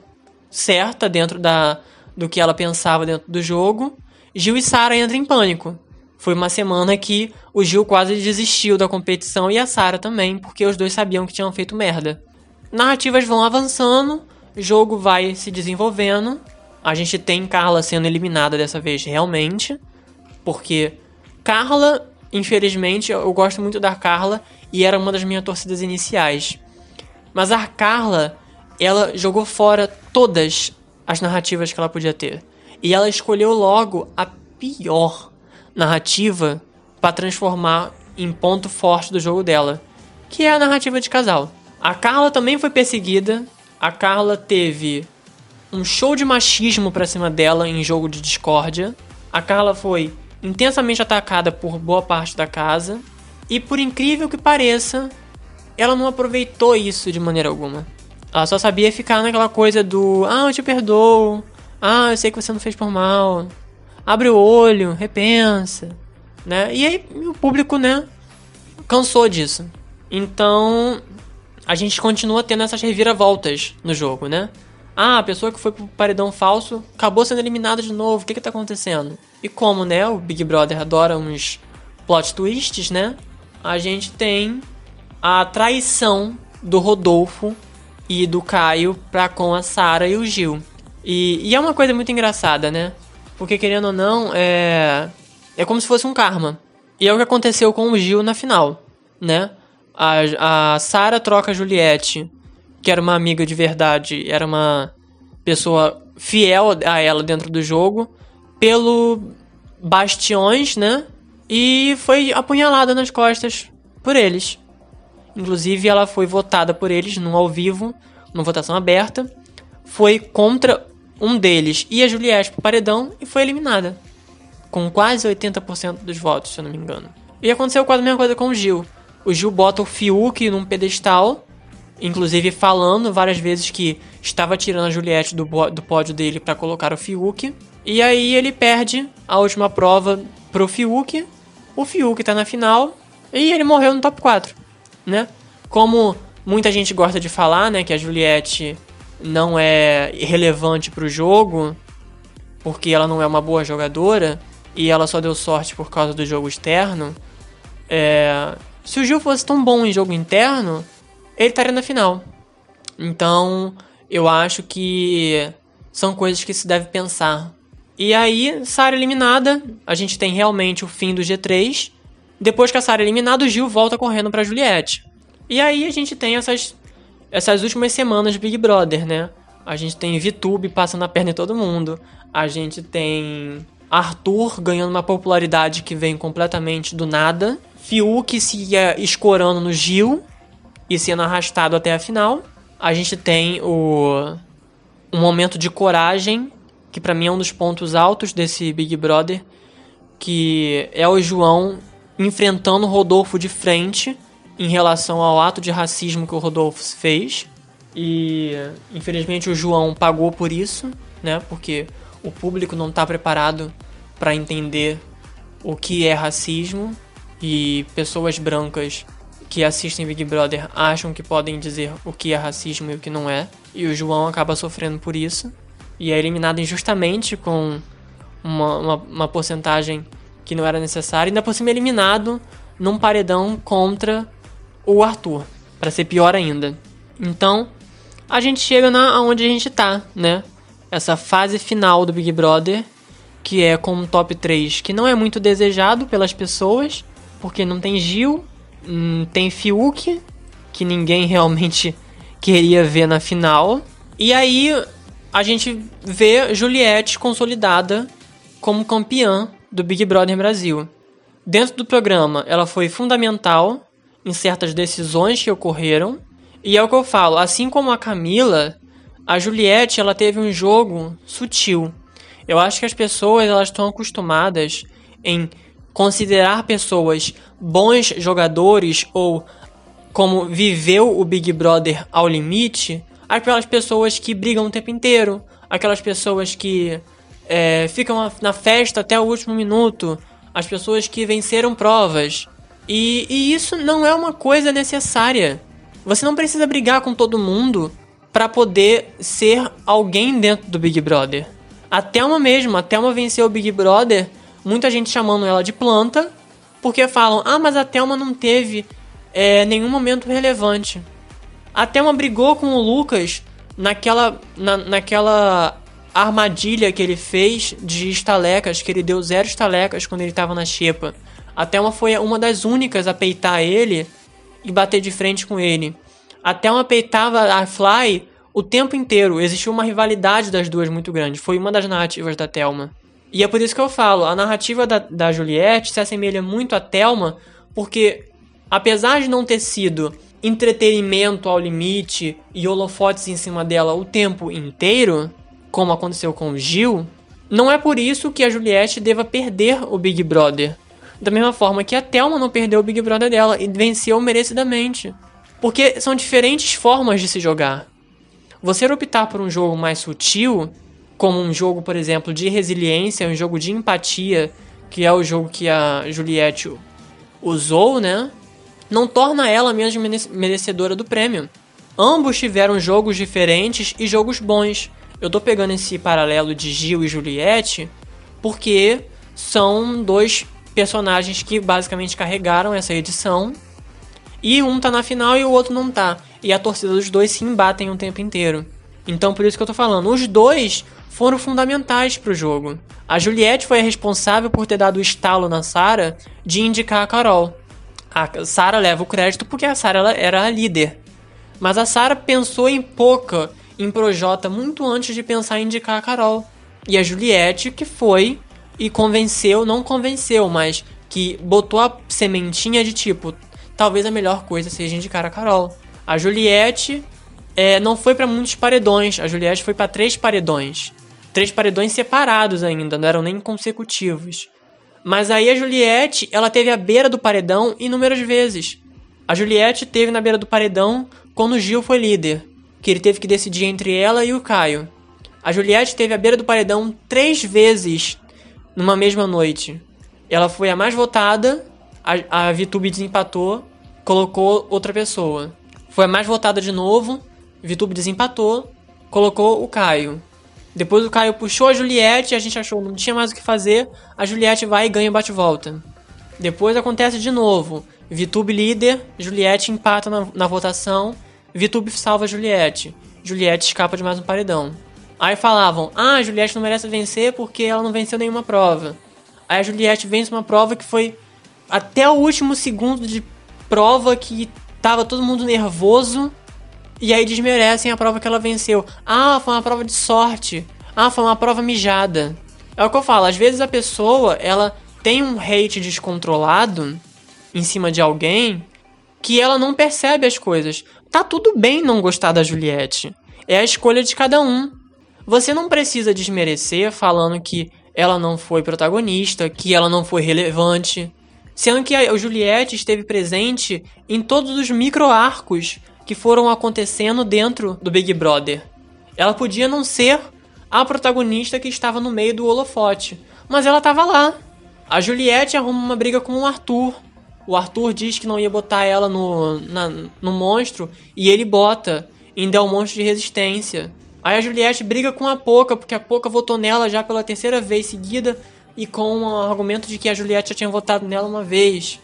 certa dentro da, do que ela pensava dentro do jogo. Gil e Sara entram em pânico. Foi uma semana que o Gil quase desistiu da competição e a Sara também, porque os dois sabiam que tinham feito merda. Narrativas vão avançando, jogo vai se desenvolvendo. A gente tem Carla sendo eliminada dessa vez realmente, porque Carla, infelizmente, eu gosto muito da Carla e era uma das minhas torcidas iniciais. Mas a Carla, ela jogou fora todas as narrativas que ela podia ter. E ela escolheu logo a pior narrativa para transformar em ponto forte do jogo dela, que é a narrativa de casal. A Carla também foi perseguida. A Carla teve um show de machismo pra cima dela em jogo de discórdia. A Carla foi intensamente atacada por boa parte da casa. E por incrível que pareça, ela não aproveitou isso de maneira alguma. Ela só sabia ficar naquela coisa do Ah, eu te perdoo. Ah, eu sei que você não fez por mal. Abre o olho, repensa. Né? E aí o público, né, cansou disso. Então, a gente continua tendo essas reviravoltas no jogo, né? Ah, a pessoa que foi pro paredão falso acabou sendo eliminada de novo. O que que tá acontecendo? E como, né, o Big Brother adora uns plot twists, né? A gente tem a traição do Rodolfo e do Caio pra com a Sara e o Gil. E, e, é uma coisa muito engraçada, né? Porque querendo ou não, é. É como se fosse um karma. E é o que aconteceu com o Gil na final, né? A, a Sara troca a Juliette, que era uma amiga de verdade, era uma pessoa fiel a ela dentro do jogo, pelo Bastiões, né? E foi apunhalada nas costas por eles. Inclusive, ela foi votada por eles num ao vivo, numa votação aberta. Foi contra um deles e a Juliette pro paredão e foi eliminada. Com quase 80% dos votos, se eu não me engano. E aconteceu quase a mesma coisa com o Gil. O Gil bota o Fiuk num pedestal, inclusive falando várias vezes que estava tirando a Juliette do, do pódio dele para colocar o Fiuk. E aí ele perde a última prova pro Fiuk. O Fiuk tá na final e ele morreu no top 4 né? Como muita gente gosta de falar, né, que a Juliette não é relevante para o jogo, porque ela não é uma boa jogadora e ela só deu sorte por causa do jogo externo. É... Se o Gil fosse tão bom em jogo interno, ele estaria na final. Então, eu acho que são coisas que se deve pensar. E aí, Sara eliminada, a gente tem realmente o fim do G3. Depois que a Sarah é eliminada, o Gil volta correndo pra Juliette. E aí a gente tem essas, essas últimas semanas de Big Brother, né? A gente tem VTube passando a perna em todo mundo. A gente tem Arthur ganhando uma popularidade que vem completamente do nada. Fiuk se ia escorando no Gil e sendo arrastado até a final. A gente tem o um momento de coragem, que para mim é um dos pontos altos desse Big Brother, que é o João enfrentando o Rodolfo de frente em relação ao ato de racismo que o Rodolfo fez. E infelizmente o João pagou por isso, né? Porque o público não está preparado para entender o que é racismo e pessoas brancas que assistem Big Brother acham que podem dizer o que é racismo e o que não é. E o João acaba sofrendo por isso. E é eliminado injustamente com uma, uma, uma porcentagem que não era necessária. E ainda por cima é eliminado num paredão contra o Arthur. para ser pior ainda. Então, a gente chega na onde a gente tá, né? Essa fase final do Big Brother, que é com um top 3 que não é muito desejado pelas pessoas, porque não tem Gil, Hum, tem Fiuk, que ninguém realmente queria ver na final. E aí a gente vê Juliette consolidada como campeã do Big Brother Brasil. Dentro do programa, ela foi fundamental em certas decisões que ocorreram. E é o que eu falo, assim como a Camila, a Juliette ela teve um jogo sutil. Eu acho que as pessoas elas estão acostumadas em considerar pessoas bons jogadores ou como viveu o Big Brother ao limite, aquelas pessoas que brigam o tempo inteiro, aquelas pessoas que é, ficam na festa até o último minuto, as pessoas que venceram provas. E, e isso não é uma coisa necessária. Você não precisa brigar com todo mundo para poder ser alguém dentro do Big Brother. A Thelma mesmo, a Thelma venceu o Big Brother muita gente chamando ela de planta, porque falam, ah, mas a Thelma não teve é, nenhum momento relevante. A Thelma brigou com o Lucas naquela, na, naquela armadilha que ele fez de estalecas, que ele deu zero estalecas quando ele estava na xepa. A Thelma foi uma das únicas a peitar ele e bater de frente com ele. A Thelma peitava a Fly o tempo inteiro. Existiu uma rivalidade das duas muito grande. Foi uma das narrativas da Thelma. E é por isso que eu falo, a narrativa da, da Juliette se assemelha muito a Thelma, porque apesar de não ter sido entretenimento ao limite e holofotes em cima dela o tempo inteiro, como aconteceu com o Gil, não é por isso que a Juliette deva perder o Big Brother. Da mesma forma que a Thelma não perdeu o Big Brother dela e venceu merecidamente. Porque são diferentes formas de se jogar. Você optar por um jogo mais sutil como um jogo, por exemplo, de resiliência, um jogo de empatia, que é o jogo que a Juliette usou, né? Não torna ela menos merecedora do prêmio. Ambos tiveram jogos diferentes e jogos bons. Eu tô pegando esse paralelo de Gil e Juliette porque são dois personagens que basicamente carregaram essa edição. E um tá na final e o outro não tá. E a torcida dos dois se embatem o tempo inteiro. Então por isso que eu tô falando. Os dois foram fundamentais para o jogo. A Juliette foi a responsável por ter dado o estalo na Sarah de indicar a Carol. A Sarah leva o crédito porque a Sarah era a líder. Mas a Sarah pensou em Poca, em Projota, muito antes de pensar em indicar a Carol. E a Juliette que foi e convenceu, não convenceu, mas que botou a sementinha de tipo, talvez a melhor coisa seja indicar a Carol. A Juliette é, não foi para muitos paredões, a Juliette foi para três paredões três paredões separados ainda, não eram nem consecutivos. Mas aí a Juliette, ela teve a beira do paredão inúmeras vezes. A Juliette teve na beira do paredão quando o Gil foi líder, que ele teve que decidir entre ela e o Caio. A Juliette teve a beira do paredão três vezes numa mesma noite. Ela foi a mais votada, a, a desempatou, colocou outra pessoa. Foi a mais votada de novo, VTube desempatou, colocou o Caio. Depois o Caio puxou a Juliette, a gente achou não tinha mais o que fazer, a Juliette vai e ganha bate-volta. Depois acontece de novo. Vitube líder, Juliette empata na, na votação, Vitube salva a Juliette. Juliette escapa de mais um paredão. Aí falavam, ah, a Juliette não merece vencer porque ela não venceu nenhuma prova. Aí a Juliette vence uma prova que foi até o último segundo de prova que tava todo mundo nervoso E aí desmerecem a prova que ela venceu. Ah, foi uma prova de sorte. Ah, foi uma prova mijada. É o que eu falo, às vezes a pessoa, ela tem um hate descontrolado em cima de alguém que ela não percebe as coisas. Tá tudo bem não gostar da Juliette. É a escolha de cada um. Você não precisa desmerecer falando que ela não foi protagonista, que ela não foi relevante. Sendo que a Juliette esteve presente em todos os micro-arcos que foram acontecendo dentro do Big Brother. Ela podia não ser a protagonista que estava no meio do holofote, mas ela estava lá. A Juliette arruma uma briga com o Arthur. O Arthur diz que não ia botar ela no, na, no monstro e ele bota. Ainda é um monstro de resistência. Aí a Juliette briga com a Poca, porque a Poca votou nela já pela terceira vez seguida e com o argumento de que a Juliette já tinha votado nela uma vez.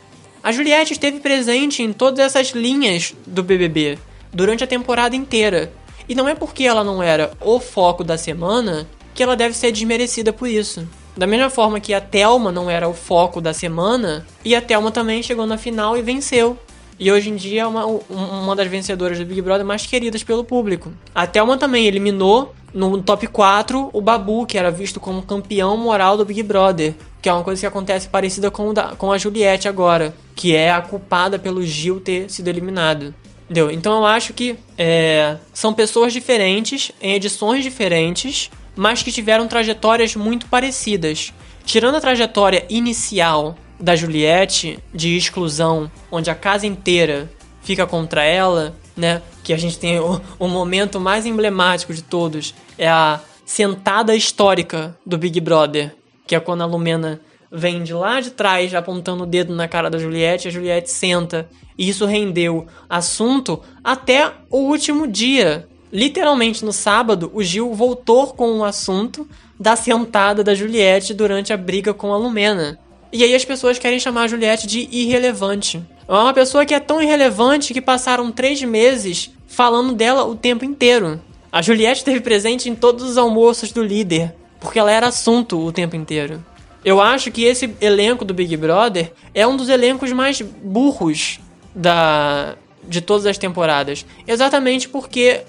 A Juliette esteve presente em todas essas linhas do BBB durante a temporada inteira. E não é porque ela não era o foco da semana que ela deve ser desmerecida por isso. Da mesma forma que a Thelma não era o foco da semana, e a Thelma também chegou na final e venceu. E hoje em dia é uma, uma das vencedoras do Big Brother mais queridas pelo público. A Thelma também eliminou no top 4 o Babu, que era visto como campeão moral do Big Brother. Que é uma coisa que acontece parecida com, da, com a Juliette agora. Que é a culpada pelo Gil ter sido eliminado. Entendeu? Então eu acho que é, são pessoas diferentes, em edições diferentes, mas que tiveram trajetórias muito parecidas. Tirando a trajetória inicial da Juliette de exclusão, onde a casa inteira fica contra ela, né? Que a gente tem o, o momento mais emblemático de todos, é a sentada histórica do Big Brother, que é quando a Lumena vem de lá de trás apontando o dedo na cara da Juliette, a Juliette senta, e isso rendeu assunto até o último dia. Literalmente no sábado, o Gil voltou com o assunto da sentada da Juliette durante a briga com a Lumena. E aí as pessoas querem chamar a Juliette de irrelevante. É uma pessoa que é tão irrelevante que passaram três meses falando dela o tempo inteiro. A Juliette esteve presente em todos os almoços do líder, porque ela era assunto o tempo inteiro. Eu acho que esse elenco do Big Brother é um dos elencos mais burros da de todas as temporadas, exatamente porque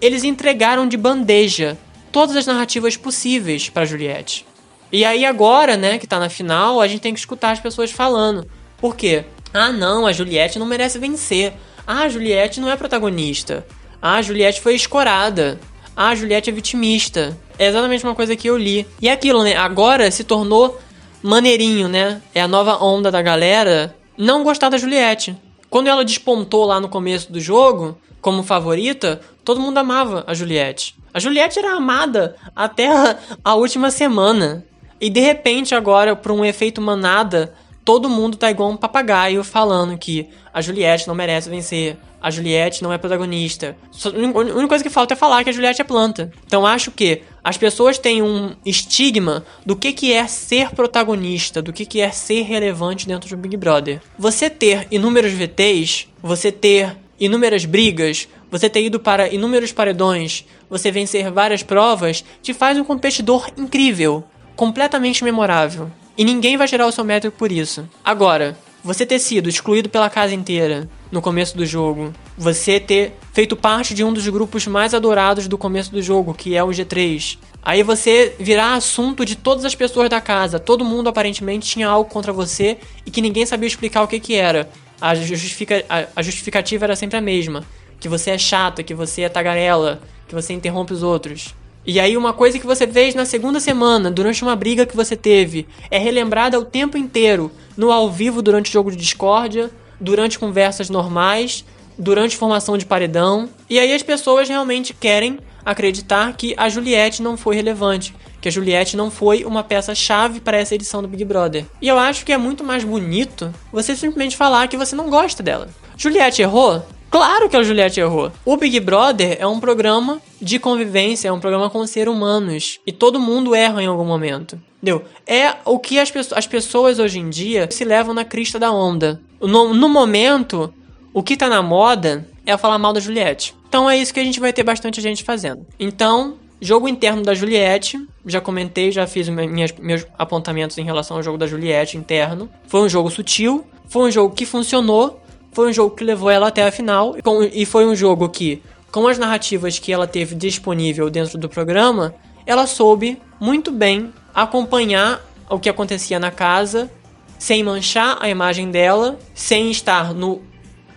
eles entregaram de bandeja todas as narrativas possíveis para Juliette. E aí agora, né, que tá na final, a gente tem que escutar as pessoas falando. Por quê? Ah, não, a Juliette não merece vencer. Ah, a Juliette não é protagonista. Ah, a Juliette foi escorada. Ah, Juliette é vitimista. É exatamente uma coisa que eu li. E é aquilo, né? Agora se tornou maneirinho, né? É a nova onda da galera não gostar da Juliette. Quando ela despontou lá no começo do jogo, como favorita, todo mundo amava a Juliette. A Juliette era amada até a, a última semana. E de repente, agora, por um efeito manada, todo mundo tá igual um papagaio falando que a Juliette não merece vencer, a Juliette não é protagonista. A única coisa que falta é falar que a Juliette é planta. Então acho que as pessoas têm um estigma do que, que é ser protagonista, do que, que é ser relevante dentro do Big Brother. Você ter inúmeros VTs, você ter inúmeras brigas, você ter ido para inúmeros paredões, você vencer várias provas, te faz um competidor incrível completamente memorável. E ninguém vai tirar o seu métrico por isso. Agora, você ter sido excluído pela casa inteira no começo do jogo, você ter feito parte de um dos grupos mais adorados do começo do jogo, que é o G3. Aí você virar assunto de todas as pessoas da casa. Todo mundo aparentemente tinha algo contra você e que ninguém sabia explicar o que, que era. A, justifica, a, justificativa era sempre a mesma: que você é chata, que você é tagarela, que você interrompe os outros. E aí uma coisa que você fez na segunda semana, durante uma briga que você teve, é relembrada o tempo inteiro, no ao vivo durante o jogo de discórdia, durante conversas normais, durante formação de paredão. E aí as pessoas realmente querem acreditar que a Juliette não foi relevante, que a Juliette não foi uma peça chave para essa edição do Big Brother. E eu acho que é muito mais bonito você simplesmente falar que você não gosta dela. Juliette errou? Claro que a Juliette errou. O Big Brother é um programa de convivência, é um programa com seres humanos. E todo mundo erra em algum momento. Entendeu? É o que as, as pessoas hoje em dia se levam na crista da onda. No, no momento, o que tá na moda é falar mal da Juliette. Então é isso que a gente vai ter bastante gente fazendo. Então, jogo interno da Juliette, já comentei, já fiz minhas, meus apontamentos em relação ao jogo da Juliette interno. Foi um jogo sutil, foi um jogo que funcionou, foi um jogo que levou ela até a final e foi um jogo que com as narrativas que ela teve disponível dentro do programa, ela soube muito bem acompanhar o que acontecia na casa, sem manchar a imagem dela, sem estar no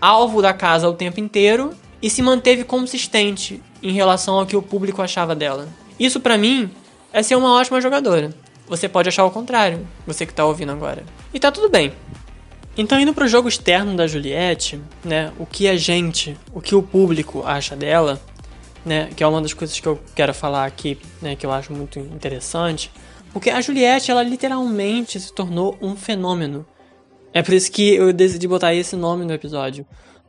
alvo da casa o tempo inteiro e se manteve consistente em relação ao que o público achava dela. Isso para mim é ser uma ótima jogadora. Você pode achar o contrário, você que tá ouvindo agora. E tá tudo bem. Então, indo pro jogo externo da Juliette, né, o que a gente, o que o público acha dela, né, que é uma das coisas que eu quero falar aqui, né, que eu acho muito interessante, porque a Juliette, ela literalmente se tornou um fenômeno. É por isso que eu decidi botar esse nome no episódio,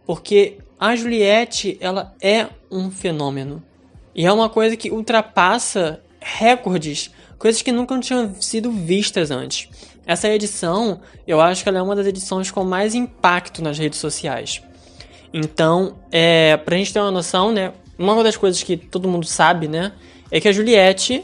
porque a Juliette, ela é um fenômeno. E é uma coisa que ultrapassa recordes, coisas que nunca tinham sido vistas antes. Essa edição, eu acho que ela é uma das edições com mais impacto nas redes sociais. Então, é, pra gente ter uma noção, né, uma das coisas que todo mundo sabe, né, é que a Juliette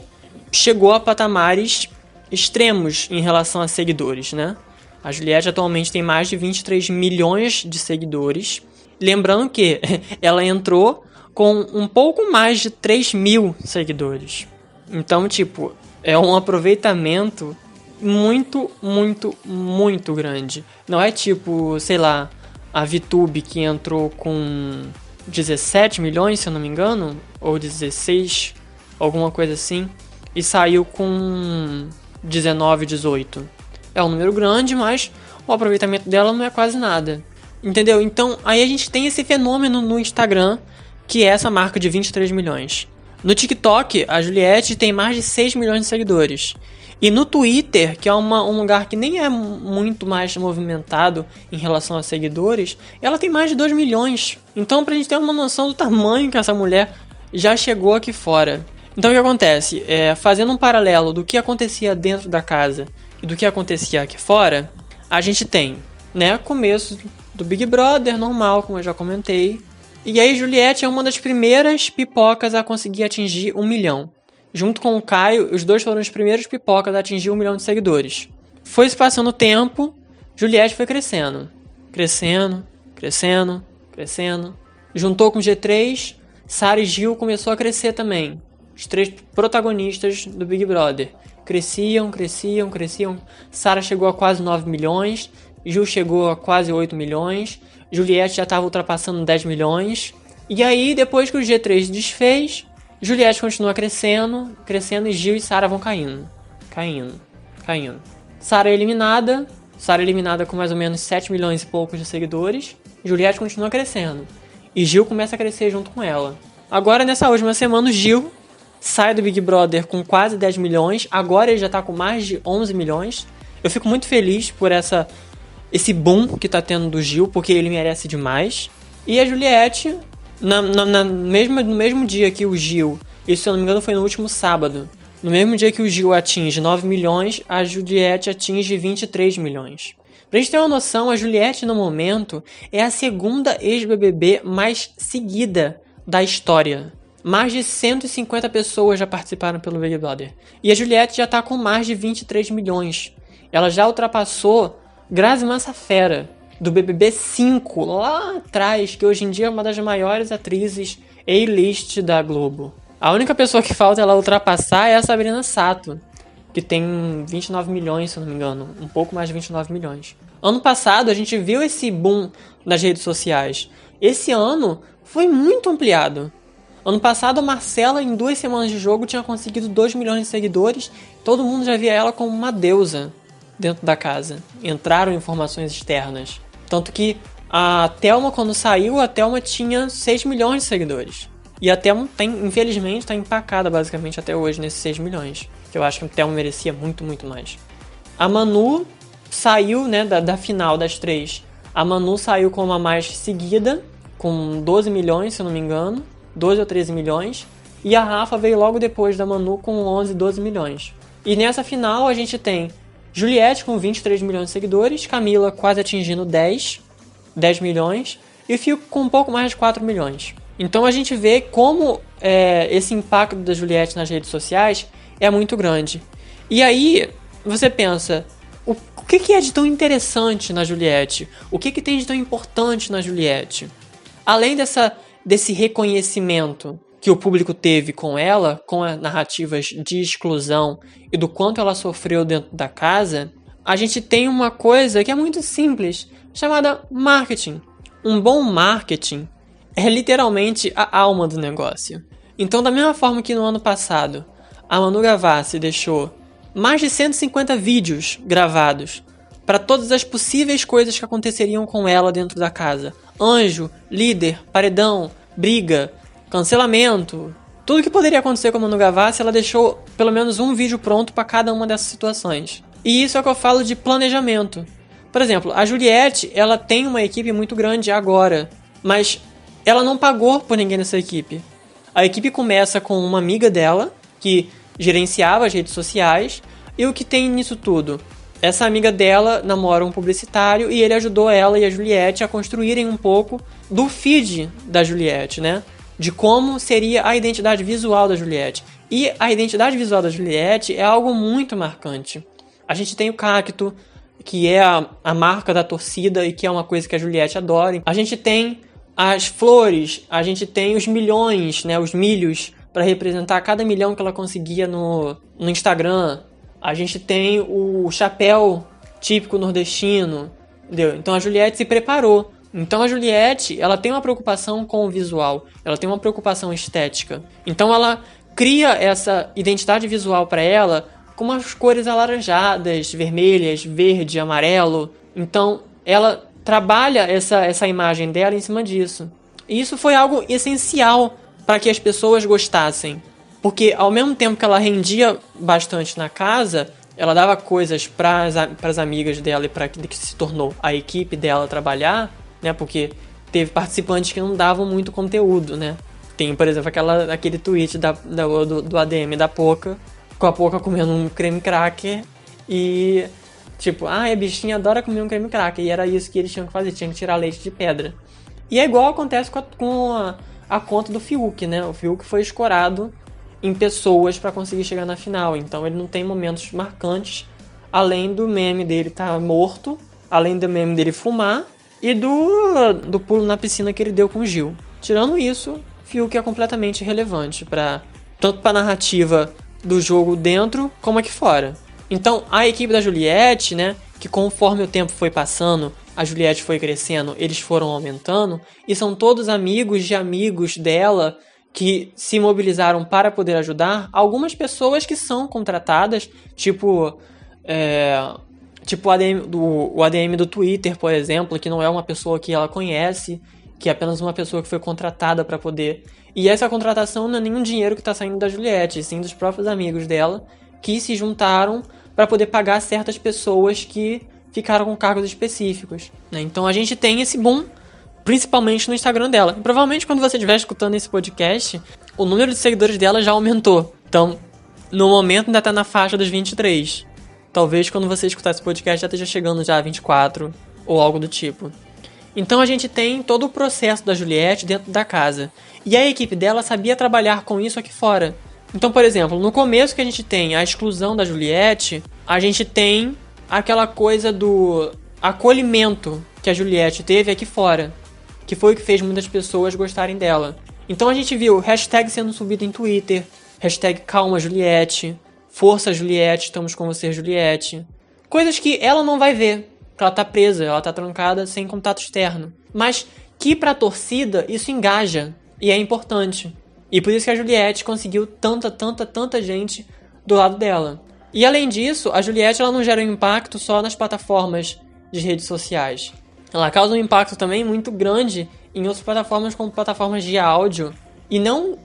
chegou a patamares extremos em relação a seguidores, né? A Juliette atualmente tem mais de 23 milhões de seguidores. Lembrando que ela entrou com um pouco mais de 3 mil seguidores. Então, tipo, é um aproveitamento muito, muito, muito grande. Não é tipo, sei lá, a VTube que entrou com 17 milhões, se eu não me engano, ou 16, alguma coisa assim, e saiu com 19, 18. É um número grande, mas o aproveitamento dela não é quase nada. Entendeu? Então, aí a gente tem esse fenômeno no Instagram, que é essa marca de 23 milhões. No TikTok, a Juliette tem mais de 6 milhões de seguidores. E no Twitter, que é uma, um lugar que nem é muito mais movimentado em relação a seguidores, ela tem mais de 2 milhões. Então, pra gente ter uma noção do tamanho que essa mulher já chegou aqui fora. Então, o que acontece? É, fazendo um paralelo do que acontecia dentro da casa e do que acontecia aqui fora, a gente tem, né, começo do Big Brother normal, como eu já comentei, e aí Juliette é uma das primeiras pipocas a conseguir atingir um milhão. Junto com o Caio, os dois foram os primeiros pipocas a atingir um milhão de seguidores. Foi se passando o tempo, Juliette foi crescendo. Crescendo, crescendo, crescendo. Juntou com o G3, Sara e Gil começou a crescer também. Os três protagonistas do Big Brother. Cresciam, cresciam, cresciam. Sara chegou a quase 9 milhões, Gil chegou a quase 8 milhões Juliette já estava ultrapassando 10 milhões. E aí, depois que o G3 desfez, Juliette continua crescendo, crescendo e Gil e Sara vão caindo. Caindo, caindo. Sara é eliminada, Sara é eliminada com mais ou menos 7 milhões e poucos de seguidores. Juliette continua crescendo. E Gil começa a crescer junto com ela. Agora, nessa última semana, o Gil sai do Big Brother com quase 10 milhões. Agora ele já tá com mais de 11 milhões. Eu fico muito feliz por essa esse boom que tá tendo do Gil, porque ele merece demais. E a Juliette, na, na, na mesma, no mesmo dia que o Gil, isso se eu não me engano foi no último sábado, no mesmo dia que o Gil atinge 9 milhões, a Juliette atinge 23 milhões. Pra gente ter uma noção, a Juliette no momento é a segunda ex-BBB mais seguida da história. Mais de 150 pessoas já participaram pelo Big Brother. E a Juliette já tá com mais de 23 milhões. Ela já ultrapassou Grazi Massafera, do BBB 5, lá atrás, que hoje em dia é uma das maiores atrizes A-list da Globo. A única pessoa que falta ela ultrapassar é a Sabrina Sato, que tem 29 milhões, se eu não me engano, um pouco mais de 29 milhões. Ano passado a gente viu esse boom nas redes sociais. Esse ano foi muito ampliado. Ano passado a Marcela, em duas semanas de jogo, tinha conseguido 2 milhões de seguidores. Todo mundo já via ela como uma deusa dentro da casa. Entraram informações externas. Tanto que a Thelma, quando saiu, a Thelma tinha 6 milhões de seguidores. E a Thelma, tem, infelizmente, está empacada basicamente até hoje nesses 6 milhões. Que eu acho que a Thelma merecia muito, muito mais. A Manu saiu, né, da, da final das três. A Manu saiu como a mais seguida, com 12 milhões, se eu não me engano. 12 ou 13 milhões. E a Rafa veio logo depois da Manu com 11, 12 milhões. E nessa final a gente tem Juliette com 23 milhões de seguidores, Camila quase atingindo 10, 10 milhões, e Fiuk com um pouco mais de 4 milhões. Então a gente vê como é, esse impacto da Juliette nas redes sociais é muito grande. E aí você pensa, o, o que, que, é de tão interessante na Juliette? O que, que tem de tão importante na Juliette? Além dessa desse reconhecimento que o público teve com ela, com as narrativas de exclusão e do quanto ela sofreu dentro da casa, a gente tem uma coisa que é muito simples, chamada marketing. Um bom marketing é literalmente a alma do negócio. Então, da mesma forma que no ano passado a Manu Gavassi deixou mais de 150 vídeos gravados para todas as possíveis coisas que aconteceriam com ela dentro da casa: anjo, líder, paredão, briga, cancelamento, tudo que poderia acontecer com a Manu Gavassi, ela deixou pelo menos um vídeo pronto para cada uma dessas situações. E isso é o que eu falo de planejamento. Por exemplo, a Juliette, ela tem uma equipe muito grande agora, mas ela não pagou por ninguém nessa equipe. A equipe começa com uma amiga dela, que gerenciava as redes sociais, e o que tem nisso tudo? Essa amiga dela namora um publicitário e ele ajudou ela e a Juliette a construírem um pouco do feed da Juliette, né? De como seria a identidade visual da Juliette. E a identidade visual da Juliette é algo muito marcante. A gente tem o cacto, que é a, a marca da torcida e que é uma coisa que a Juliette adora. A gente tem as flores, a gente tem os milhões, né, os milhos, para representar cada milhão que ela conseguia no, no Instagram. A gente tem o chapéu típico nordestino, entendeu? Então a Juliette se preparou então a Juliette, ela tem uma preocupação com o visual, ela tem uma preocupação estética. Então ela cria essa identidade visual para ela com umas cores alaranjadas, vermelhas, verde, amarelo. Então ela trabalha essa, essa imagem dela em cima disso. E isso foi algo essencial para que as pessoas gostassem. Porque ao mesmo tempo que ela rendia bastante na casa, ela dava coisas para as amigas dela e para que se tornou a equipe dela trabalhar, né? Porque teve participantes que não davam muito conteúdo, né? Tem, por exemplo, aquela, aquele tweet da, da do, do, ADM da Poca, com a Poca comendo um creme cracker e tipo, ah, a bichinha adora comer um creme cracker. E era isso que eles tinham que fazer, tinham que tirar leite de pedra. E é igual acontece com a, com a, a conta do Fiuk, né? O Fiuk foi escorado em pessoas para conseguir chegar na final. Então ele não tem momentos marcantes, além do meme dele estar tá morto, além do meme dele fumar e do, do pulo na piscina que ele deu com o Gil. Tirando isso, Fiuk é completamente relevante para tanto para a narrativa do jogo dentro como aqui fora. Então, a equipe da Juliette, né, que conforme o tempo foi passando, a Juliette foi crescendo, eles foram aumentando, e são todos amigos de amigos dela que se mobilizaram para poder ajudar. Algumas pessoas que são contratadas, tipo é, Tipo o ADM, do, o ADM do Twitter, por exemplo, que não é uma pessoa que ela conhece, que é apenas uma pessoa que foi contratada para poder. E essa contratação não é nenhum dinheiro que está saindo da Juliette, sim dos próprios amigos dela, que se juntaram para poder pagar certas pessoas que ficaram com cargos específicos. Né? Então a gente tem esse boom, principalmente no Instagram dela. E provavelmente quando você estiver escutando esse podcast, o número de seguidores dela já aumentou. Então, no momento ainda está na faixa dos 23. Talvez quando você escutar esse podcast já esteja chegando já a 24 ou algo do tipo. Então a gente tem todo o processo da Juliette dentro da casa. E a equipe dela sabia trabalhar com isso aqui fora. Então, por exemplo, no começo que a gente tem a exclusão da Juliette, a gente tem aquela coisa do acolhimento que a Juliette teve aqui fora. Que foi o que fez muitas pessoas gostarem dela. Então a gente viu hashtag sendo subido em Twitter, hashtag calma Juliette, Força, Juliette, estamos com você, Juliette. Coisas que ela não vai ver, que ela tá presa, ela tá trancada sem contato externo. Mas que pra torcida isso engaja e é importante. E por isso que a Juliette conseguiu tanta, tanta, tanta gente do lado dela. E além disso, a Juliette ela não gera um impacto só nas plataformas de redes sociais. Ela causa um impacto também muito grande em outras plataformas como plataformas de áudio. E não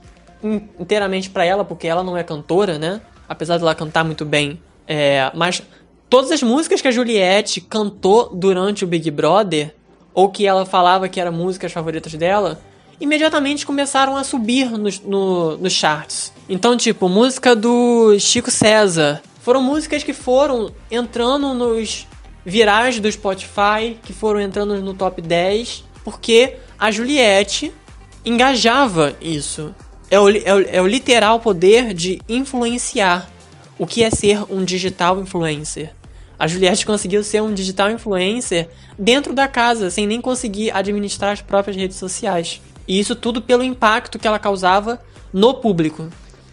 inteiramente para ela, porque ela não é cantora, né? Apesar de ela cantar muito bem. É, mas todas as músicas que a Juliette cantou durante o Big Brother, ou que ela falava que eram músicas favoritas dela, imediatamente começaram a subir nos, no, nos charts. Então, tipo, música do Chico César. Foram músicas que foram entrando nos virais do Spotify, que foram entrando no top 10, porque a Juliette engajava isso é o, é, o, é o literal poder de influenciar. O que é ser um digital influencer? A Juliette conseguiu ser um digital influencer dentro da casa, sem nem conseguir administrar as próprias redes sociais. E isso tudo pelo impacto que ela causava no público.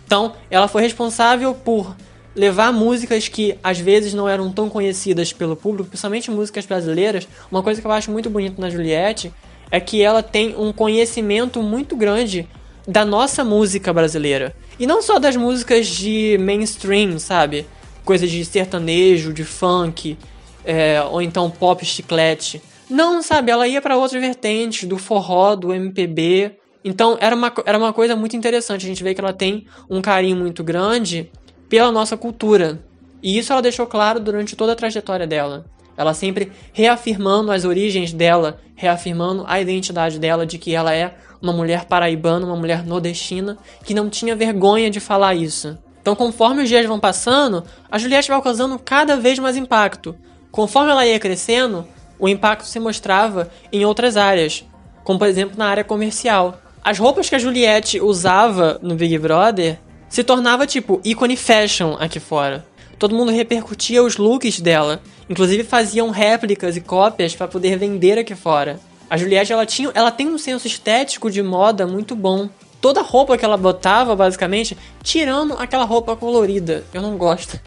Então, ela foi responsável por levar músicas que às vezes não eram tão conhecidas pelo público, principalmente músicas brasileiras. Uma coisa que eu acho muito bonito na Juliette é que ela tem um conhecimento muito grande da nossa música brasileira. E não só das músicas de mainstream, sabe? Coisa de sertanejo, de funk, é, ou então pop chiclete. Não, sabe? Ela ia para outras vertentes, do forró, do MPB. Então era uma, era uma coisa muito interessante. A gente vê que ela tem um carinho muito grande pela nossa cultura. E isso ela deixou claro durante toda a trajetória dela. Ela sempre reafirmando as origens dela, reafirmando a identidade dela de que ela é uma mulher paraibana, uma mulher nordestina, que não tinha vergonha de falar isso. Então, conforme os dias vão passando, a Juliette vai causando cada vez mais impacto. Conforme ela ia crescendo, o impacto se mostrava em outras áreas, como por exemplo na área comercial. As roupas que a Juliette usava no Big Brother se tornava tipo ícone fashion aqui fora. Todo mundo repercutia os looks dela, inclusive faziam réplicas e cópias para poder vender aqui fora. A Juliette ela tinha, ela tem um senso estético de moda muito bom. Toda roupa que ela botava, basicamente, tirando aquela roupa colorida. Eu não gosto.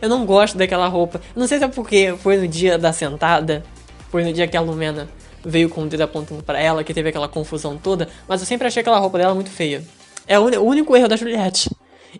Eu não gosto daquela roupa. Não sei se é porque foi no dia da sentada, foi no dia que a Lumena veio com o dedo apontando para ela, que teve aquela confusão toda, mas eu sempre achei aquela roupa dela muito feia. É o único erro da Juliette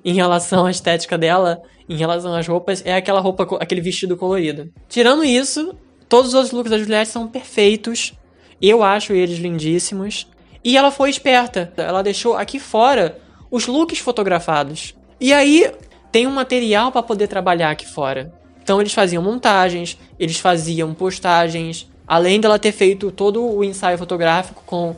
em relação à estética dela, em relação às roupas, é aquela roupa, aquele vestido colorido. Tirando isso, todos os outros looks da Juliette são perfeitos. Eu acho eles lindíssimos. E ela foi esperta. Ela deixou aqui fora os looks fotografados. E aí tem um material para poder trabalhar aqui fora. Então eles faziam montagens, eles faziam postagens, além dela ter feito todo o ensaio fotográfico com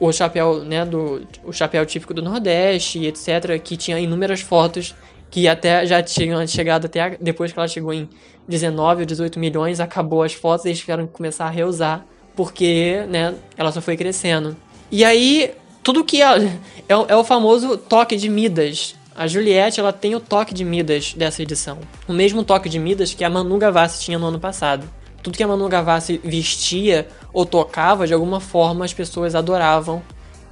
o chapéu, né, do o chapéu típico do Nordeste, etc, que tinha inúmeras fotos que até já tinham chegado até a, depois que ela chegou em 19 ou 18 milhões, acabou as fotos e eles tiveram que começar a reusar, porque, né, ela só foi crescendo. E aí, tudo que é, é, é o famoso toque de Midas, a Juliette, ela tem o toque de Midas dessa edição. O mesmo toque de Midas que a Manu Gavassi tinha no ano passado. Tudo que a Manu Gavassi vestia ou tocava, de alguma forma as pessoas adoravam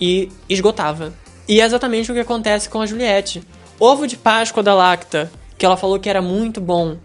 e esgotava. E é exatamente o que acontece com a Juliette. Ovo de Páscoa da Lacta, que ela falou que era muito bom,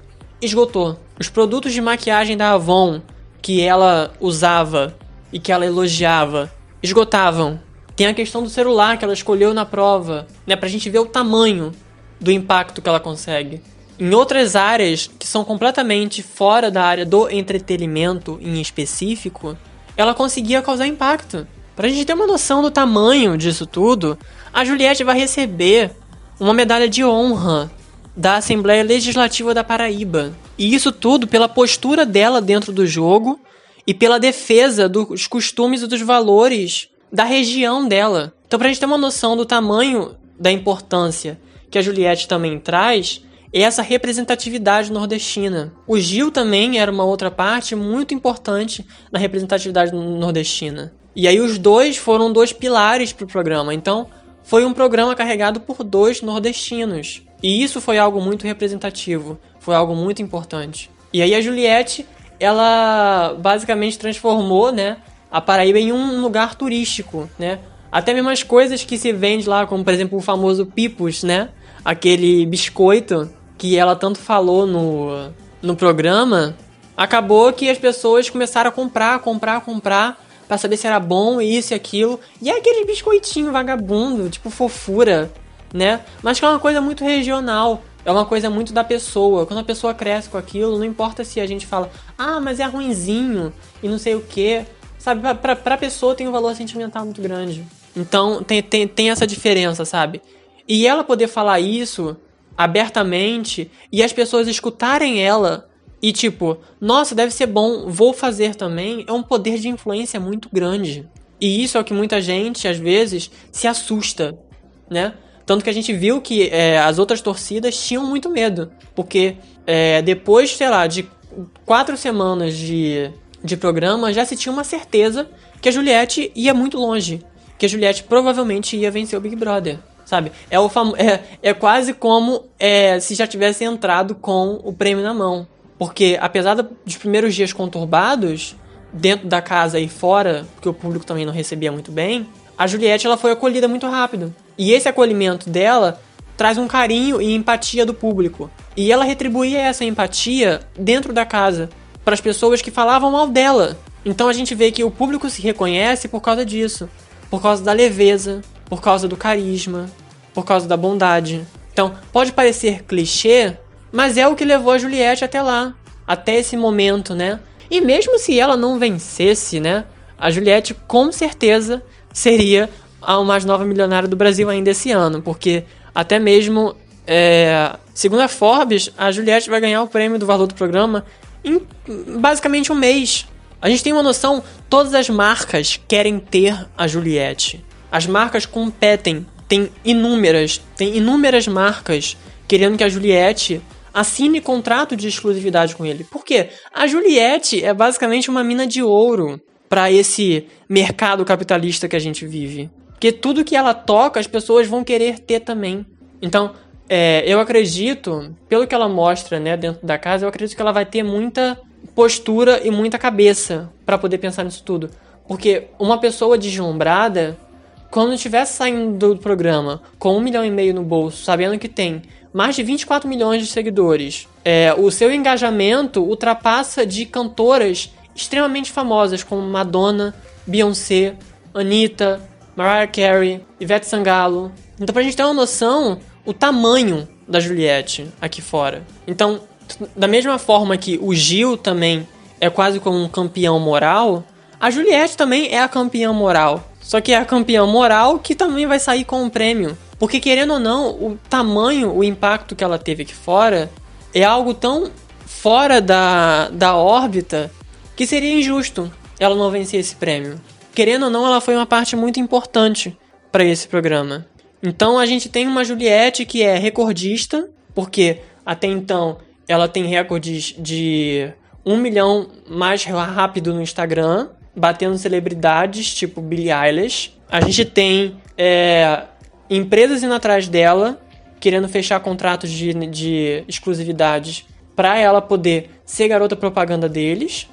esgotou. Os produtos de maquiagem da Avon, que ela usava e que ela elogiava, esgotavam. Tem a questão do celular que ela escolheu na prova, né, pra gente ver o tamanho do impacto que ela consegue. Em outras áreas que são completamente fora da área do entretenimento em específico, ela conseguia causar impacto. Pra gente ter uma noção do tamanho disso tudo, a Juliette vai receber uma medalha de honra da Assembleia Legislativa da Paraíba. E isso tudo pela postura dela dentro do jogo e pela defesa dos costumes e dos valores da região dela. Então, pra gente ter uma noção do tamanho da importância que a Juliette também traz, é essa representatividade nordestina. O Gil também era uma outra parte muito importante na representatividade nordestina. E aí os dois foram dois pilares para o programa. Então, foi um programa carregado por dois nordestinos. E isso foi algo muito representativo, foi algo muito importante. E aí a Juliette, ela basicamente transformou, né, a Paraíba em um lugar turístico, né? Até mesmo as coisas que se vende lá, como por exemplo o famoso Pipos, né? Aquele biscoito que ela tanto falou no, no programa, acabou que as pessoas começaram a comprar, comprar, comprar, para saber se era bom, isso e aquilo. E é aquele biscoitinho vagabundo, tipo fofura, né? Mas que é uma coisa muito regional. É uma coisa muito da pessoa. Quando a pessoa cresce com aquilo, não importa se a gente fala, ah, mas é ruinzinho e não sei o que. Sabe, pra, pra, pra pessoa tem um valor sentimental muito grande. Então tem, tem, tem essa diferença, sabe? E ela poder falar isso abertamente e as pessoas escutarem ela e tipo, nossa, deve ser bom, vou fazer também, é um poder de influência muito grande. E isso é o que muita gente, às vezes, se assusta, né? Tanto que a gente viu que é, as outras torcidas tinham muito medo. Porque é, depois, sei lá, de quatro semanas de, de programa, já se tinha uma certeza que a Juliette ia muito longe. Que a Juliette provavelmente ia vencer o Big Brother. Sabe? É, o famo é, é quase como é, se já tivesse entrado com o prêmio na mão. Porque, apesar dos primeiros dias conturbados, dentro da casa e fora, porque o público também não recebia muito bem, a Juliette ela foi acolhida muito rápido. E esse acolhimento dela traz um carinho e empatia do público. E ela retribuía essa empatia dentro da casa para as pessoas que falavam mal dela. Então a gente vê que o público se reconhece por causa disso, por causa da leveza, por causa do carisma, por causa da bondade. Então, pode parecer clichê, mas é o que levou a Juliette até lá, até esse momento, né? E mesmo se ela não vencesse, né? A Juliette com certeza seria a mais nova milionária do Brasil ainda esse ano, porque até mesmo, é, segundo a Forbes, a Juliette vai ganhar o prêmio do valor do programa em basicamente um mês. A gente tem uma noção, todas as marcas querem ter a Juliette. As marcas competem, tem inúmeras, tem inúmeras marcas querendo que a Juliette assine contrato de exclusividade com ele. Por quê? A Juliette é basicamente uma mina de ouro para esse mercado capitalista que a gente vive. Porque tudo que ela toca, as pessoas vão querer ter também. Então, é, eu acredito, pelo que ela mostra né, dentro da casa, eu acredito que ela vai ter muita postura e muita cabeça para poder pensar nisso tudo. Porque uma pessoa deslumbrada, quando estiver saindo do programa com um milhão e meio no bolso, sabendo que tem mais de 24 milhões de seguidores, é, o seu engajamento ultrapassa de cantoras extremamente famosas como Madonna, Beyoncé, Anitta, Mariah Carey, Ivete Sangalo. Então, pra gente ter uma noção, o tamanho da Juliette aqui fora. Então, da mesma forma que o Gil também é quase como um campeão moral, a Juliette também é a campeã moral. Só que é a campeã moral que também vai sair com um prêmio. Porque, querendo ou não, o tamanho, o impacto que ela teve aqui fora é algo tão fora da, da órbita que seria injusto ela não vencer esse prêmio. Querendo ou não, ela foi uma parte muito importante para esse programa. Então a gente tem uma Juliette que é recordista, porque até então ela tem recordes de um milhão mais rápido no Instagram, batendo celebridades tipo Billie Eilish. A gente tem é, empresas indo atrás dela, querendo fechar contratos de, de exclusividades para ela poder ser garota propaganda deles.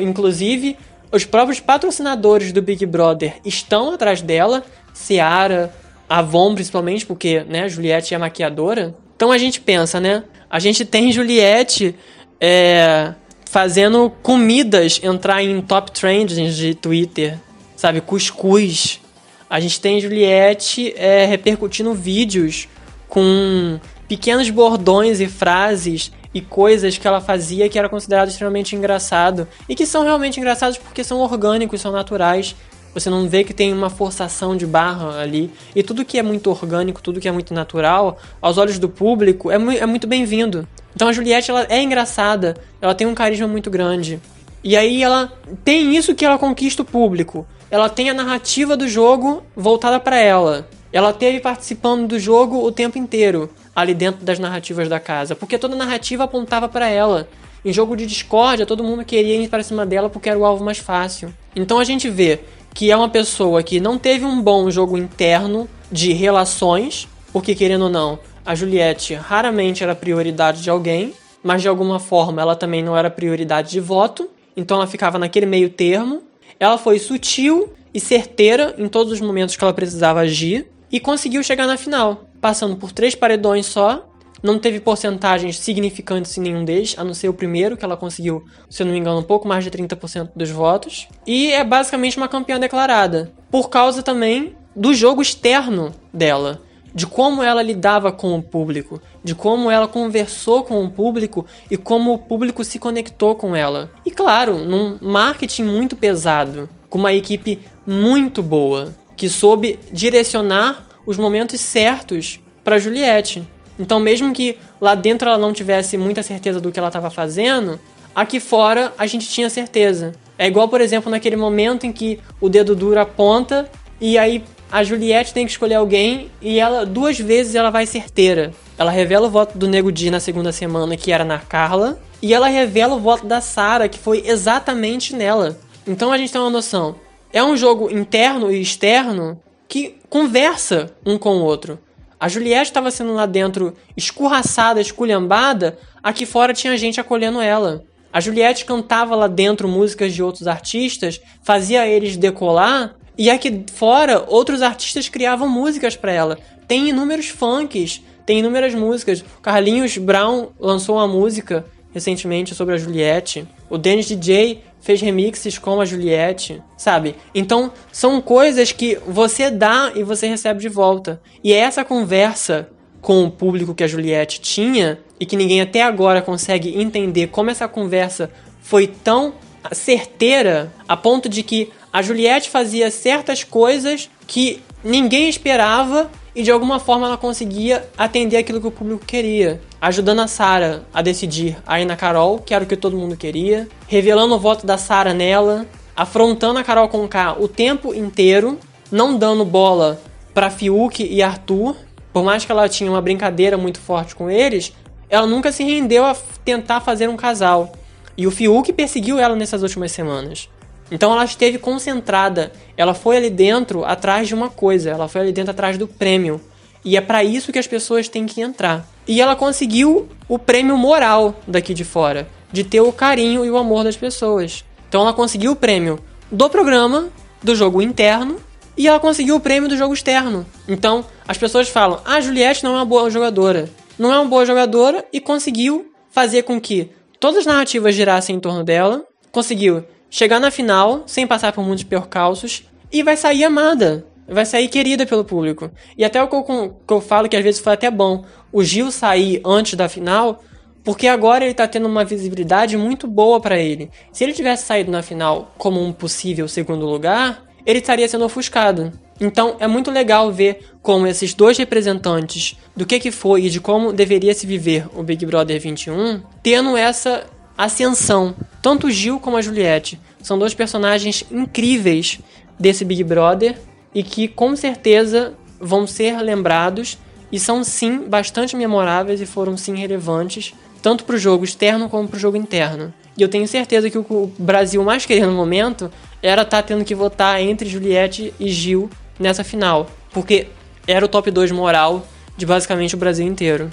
Inclusive, os próprios patrocinadores do Big Brother estão atrás dela, Seara, Avon principalmente, porque, né, Juliette é maquiadora. Então a gente pensa, né? A gente tem Juliette é, fazendo comidas entrar em top trends de Twitter, sabe? Cuscuz. A gente tem Juliette é, repercutindo vídeos com pequenos bordões e frases e coisas que ela fazia que era considerado extremamente engraçado e que são realmente engraçados porque são orgânicos, são naturais. Você não vê que tem uma forçação de barra ali. E tudo que é muito orgânico, tudo que é muito natural, aos olhos do público, é, mu é muito bem-vindo. Então a Juliette, ela é engraçada, ela tem um carisma muito grande. E aí ela tem isso que ela conquista o público. Ela tem a narrativa do jogo voltada para ela. Ela teve participando do jogo o tempo inteiro ali dentro das narrativas da casa, porque toda narrativa apontava para ela. Em jogo de discórdia, todo mundo queria ir para cima dela porque era o alvo mais fácil. Então a gente vê que é uma pessoa que não teve um bom jogo interno de relações, porque querendo ou não, a Juliette raramente era prioridade de alguém, mas de alguma forma ela também não era prioridade de voto, então ela ficava naquele meio termo. Ela foi sutil e certeira em todos os momentos que ela precisava agir e conseguiu chegar na final passando por três paredões só. Não teve porcentagens significantes em nenhum deles, a não ser o primeiro, que ela conseguiu, se eu não me engano, um pouco mais de 30% dos votos. E é basicamente uma campeã declarada. Por causa também do jogo externo dela. De como ela lidava com o público, de como ela conversou com o público e como o público se conectou com ela. E claro, num marketing muito pesado, com uma equipe muito boa, que soube direcionar os momentos certos para Juliette. Então, mesmo que lá dentro ela não tivesse muita certeza do que ela estava fazendo, aqui fora a gente tinha certeza. É igual, por exemplo, naquele momento em que o dedo duro aponta e aí a Juliette tem que escolher alguém e ela duas vezes ela vai certeira. Ela revela o voto do Nego Di na segunda semana, que era na Carla, e ela revela o voto da Sara, que foi exatamente nela. Então a gente tem uma noção. É um jogo interno e externo que conversa um com o outro. A Juliette estava sendo lá dentro escorraçada, esculhambada, aqui fora tinha gente acolhendo ela. A Juliette cantava lá dentro músicas de outros artistas, fazia eles decolar, E aqui fora, outros artistas criavam músicas para ela. Tem inúmeros funks, tem inúmeras músicas. Carlinhos Brown lançou uma música recentemente sobre a Juliette. O Dennis DJ fez remixes com a Juliette, sabe? Então, são coisas que você dá e você recebe de volta. E é essa conversa com o público que a Juliette tinha e que ninguém até agora consegue entender como essa conversa foi tão certeira a ponto de que a Juliette fazia certas coisas que ninguém esperava e de alguma forma ela conseguia atender aquilo que o público queria, ajudando a Sara a decidir aí na Carol, que era o que todo mundo queria, revelando o voto da Sara nela, afrontando a Carol com K o tempo inteiro, não dando bola para Fiuk e Arthur, por mais que ela tinha uma brincadeira muito forte com eles, ela nunca se rendeu a tentar fazer um casal. E o Fiuk perseguiu ela nessas últimas semanas. Então ela esteve concentrada, ela foi ali dentro atrás de uma coisa, ela foi ali dentro atrás do prêmio. E é para isso que as pessoas têm que entrar. E ela conseguiu o prêmio moral daqui de fora, de ter o carinho e o amor das pessoas. Então ela conseguiu o prêmio do programa, do jogo interno, e ela conseguiu o prêmio do jogo externo. Então as pessoas falam: "Ah, Juliette não é uma boa jogadora". Não é uma boa jogadora e conseguiu fazer com que todas as narrativas girassem em torno dela, conseguiu chegar na final sem passar por muitos percalços e vai sair amada. Vai sair querida pelo público. E até o que eu, que eu falo que às vezes foi até bom o Gil sair antes da final, porque agora ele tá tendo uma visibilidade muito boa para ele. Se ele tivesse saído na final como um possível segundo lugar, ele estaria sendo ofuscado. Então é muito legal ver como esses dois representantes do que, que foi e de como deveria se viver o Big Brother 21, tendo essa ascensão. Tanto o Gil como a Juliette são dois personagens incríveis desse Big Brother e que com certeza vão ser lembrados e são sim bastante memoráveis e foram sim relevantes tanto para o jogo externo como para o jogo interno. E eu tenho certeza que o Brasil mais queria no momento era estar tá tendo que votar entre Juliette e Gil nessa final, porque era o top 2 moral de basicamente o Brasil inteiro.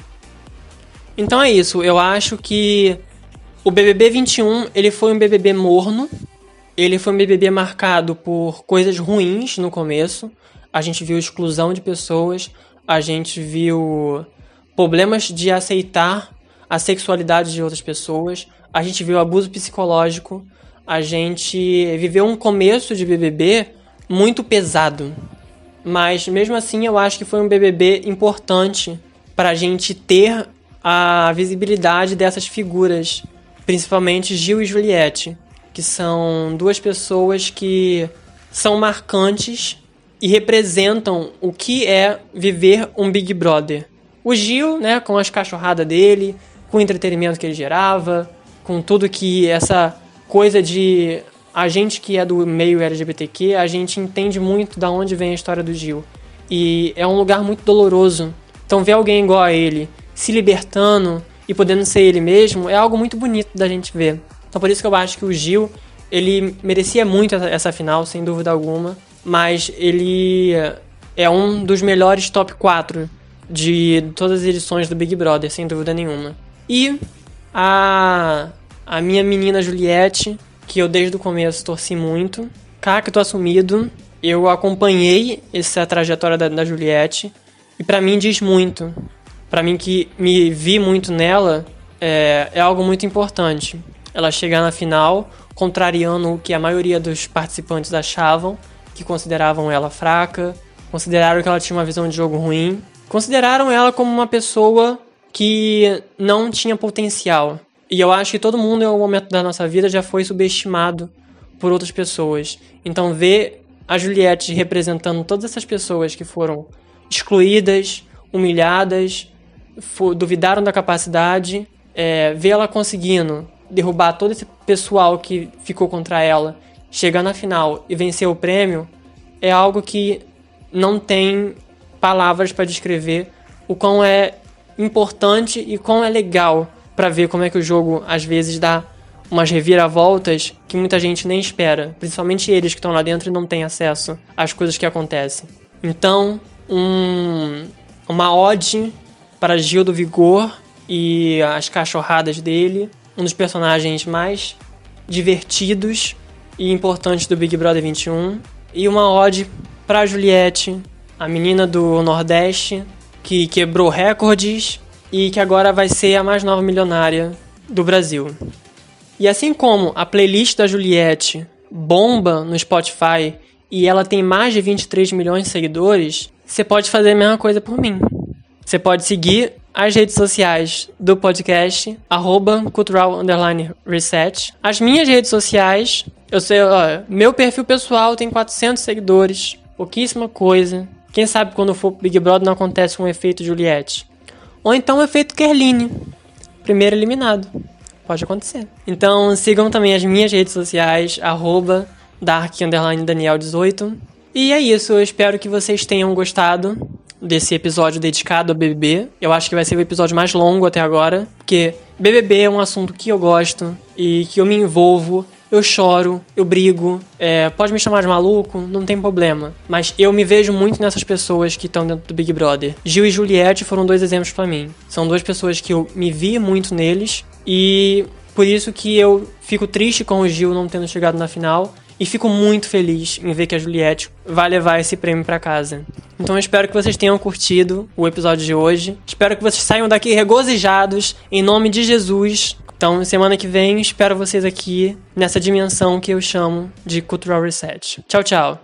Então é isso, eu acho que o BBB 21, ele foi um BBB morno. Ele foi um BBB marcado por coisas ruins no começo. A gente viu exclusão de pessoas, a gente viu problemas de aceitar a sexualidade de outras pessoas, a gente viu abuso psicológico, a gente viveu um começo de BBB muito pesado. Mas mesmo assim, eu acho que foi um BBB importante para a gente ter a visibilidade dessas figuras principalmente Gil e Juliette, que são duas pessoas que são marcantes e representam o que é viver um Big Brother. O Gil, né, com as cachorradas dele, com o entretenimento que ele gerava, com tudo que essa coisa de a gente que é do meio LGBTQ, a gente entende muito da onde vem a história do Gil. E é um lugar muito doloroso. Então ver alguém igual a ele se libertando, e podendo ser ele mesmo é algo muito bonito da gente ver. Então por isso que eu acho que o Gil, ele merecia muito essa final, sem dúvida alguma, mas ele é um dos melhores top 4 de todas as edições do Big Brother, sem dúvida nenhuma. E a, a minha menina Juliette, que eu desde o começo torci muito, cacto assumido, eu acompanhei essa trajetória da, da Juliette. E para mim diz muito para mim que me vi muito nela, é, é algo muito importante. Ela chegar na final, contrariando o que a maioria dos participantes achavam, que consideravam ela fraca, consideraram que ela tinha uma visão de jogo ruim, consideraram ela como uma pessoa que não tinha potencial. E eu acho que todo mundo em algum momento da nossa vida já foi subestimado por outras pessoas. Então ver a Juliette representando todas essas pessoas que foram excluídas, humilhadas, duvidaram da capacidade, é, ver ela conseguindo derrubar todo esse pessoal que ficou contra ela, chegar na final e vencer o prêmio, é algo que não tem palavras para descrever o quão é importante e quão é legal para ver como é que o jogo às vezes dá umas reviravoltas que muita gente nem espera, principalmente eles que estão lá dentro e não têm acesso às coisas que acontecem. Então, um, uma ode para Gil do Vigor e as cachorradas dele, um dos personagens mais divertidos e importantes do Big Brother 21. E uma ode pra Juliette, a menina do Nordeste, que quebrou recordes e que agora vai ser a mais nova milionária do Brasil. E assim como a playlist da Juliette bomba no Spotify e ela tem mais de 23 milhões de seguidores, você pode fazer a mesma coisa por mim. Você pode seguir as redes sociais do podcast, arroba cultural underline reset. As minhas redes sociais, eu sei, ó, meu perfil pessoal tem 400 seguidores, pouquíssima coisa. Quem sabe quando for Big Brother não acontece um efeito Juliette. Ou então o efeito Kerline, primeiro eliminado. Pode acontecer. Então sigam também as minhas redes sociais, arroba dark underline Daniel 18. E é isso, eu espero que vocês tenham gostado desse episódio dedicado ao BBB. Eu acho que vai ser o episódio mais longo até agora, porque BBB é um assunto que eu gosto e que eu me envolvo. Eu choro, eu brigo, é, pode me chamar de maluco, não tem problema. Mas eu me vejo muito nessas pessoas que estão dentro do Big Brother. Gil e Juliette foram dois exemplos para mim. São duas pessoas que eu me vi muito neles e por isso que eu fico triste com o Gil não tendo chegado na final e fico muito feliz em ver que a Juliette vai levar esse prêmio para casa. Então eu espero que vocês tenham curtido o episódio de hoje. Espero que vocês saiam daqui regozijados em nome de Jesus. Então, semana que vem, espero vocês aqui nessa dimensão que eu chamo de Cultural Reset. Tchau, tchau.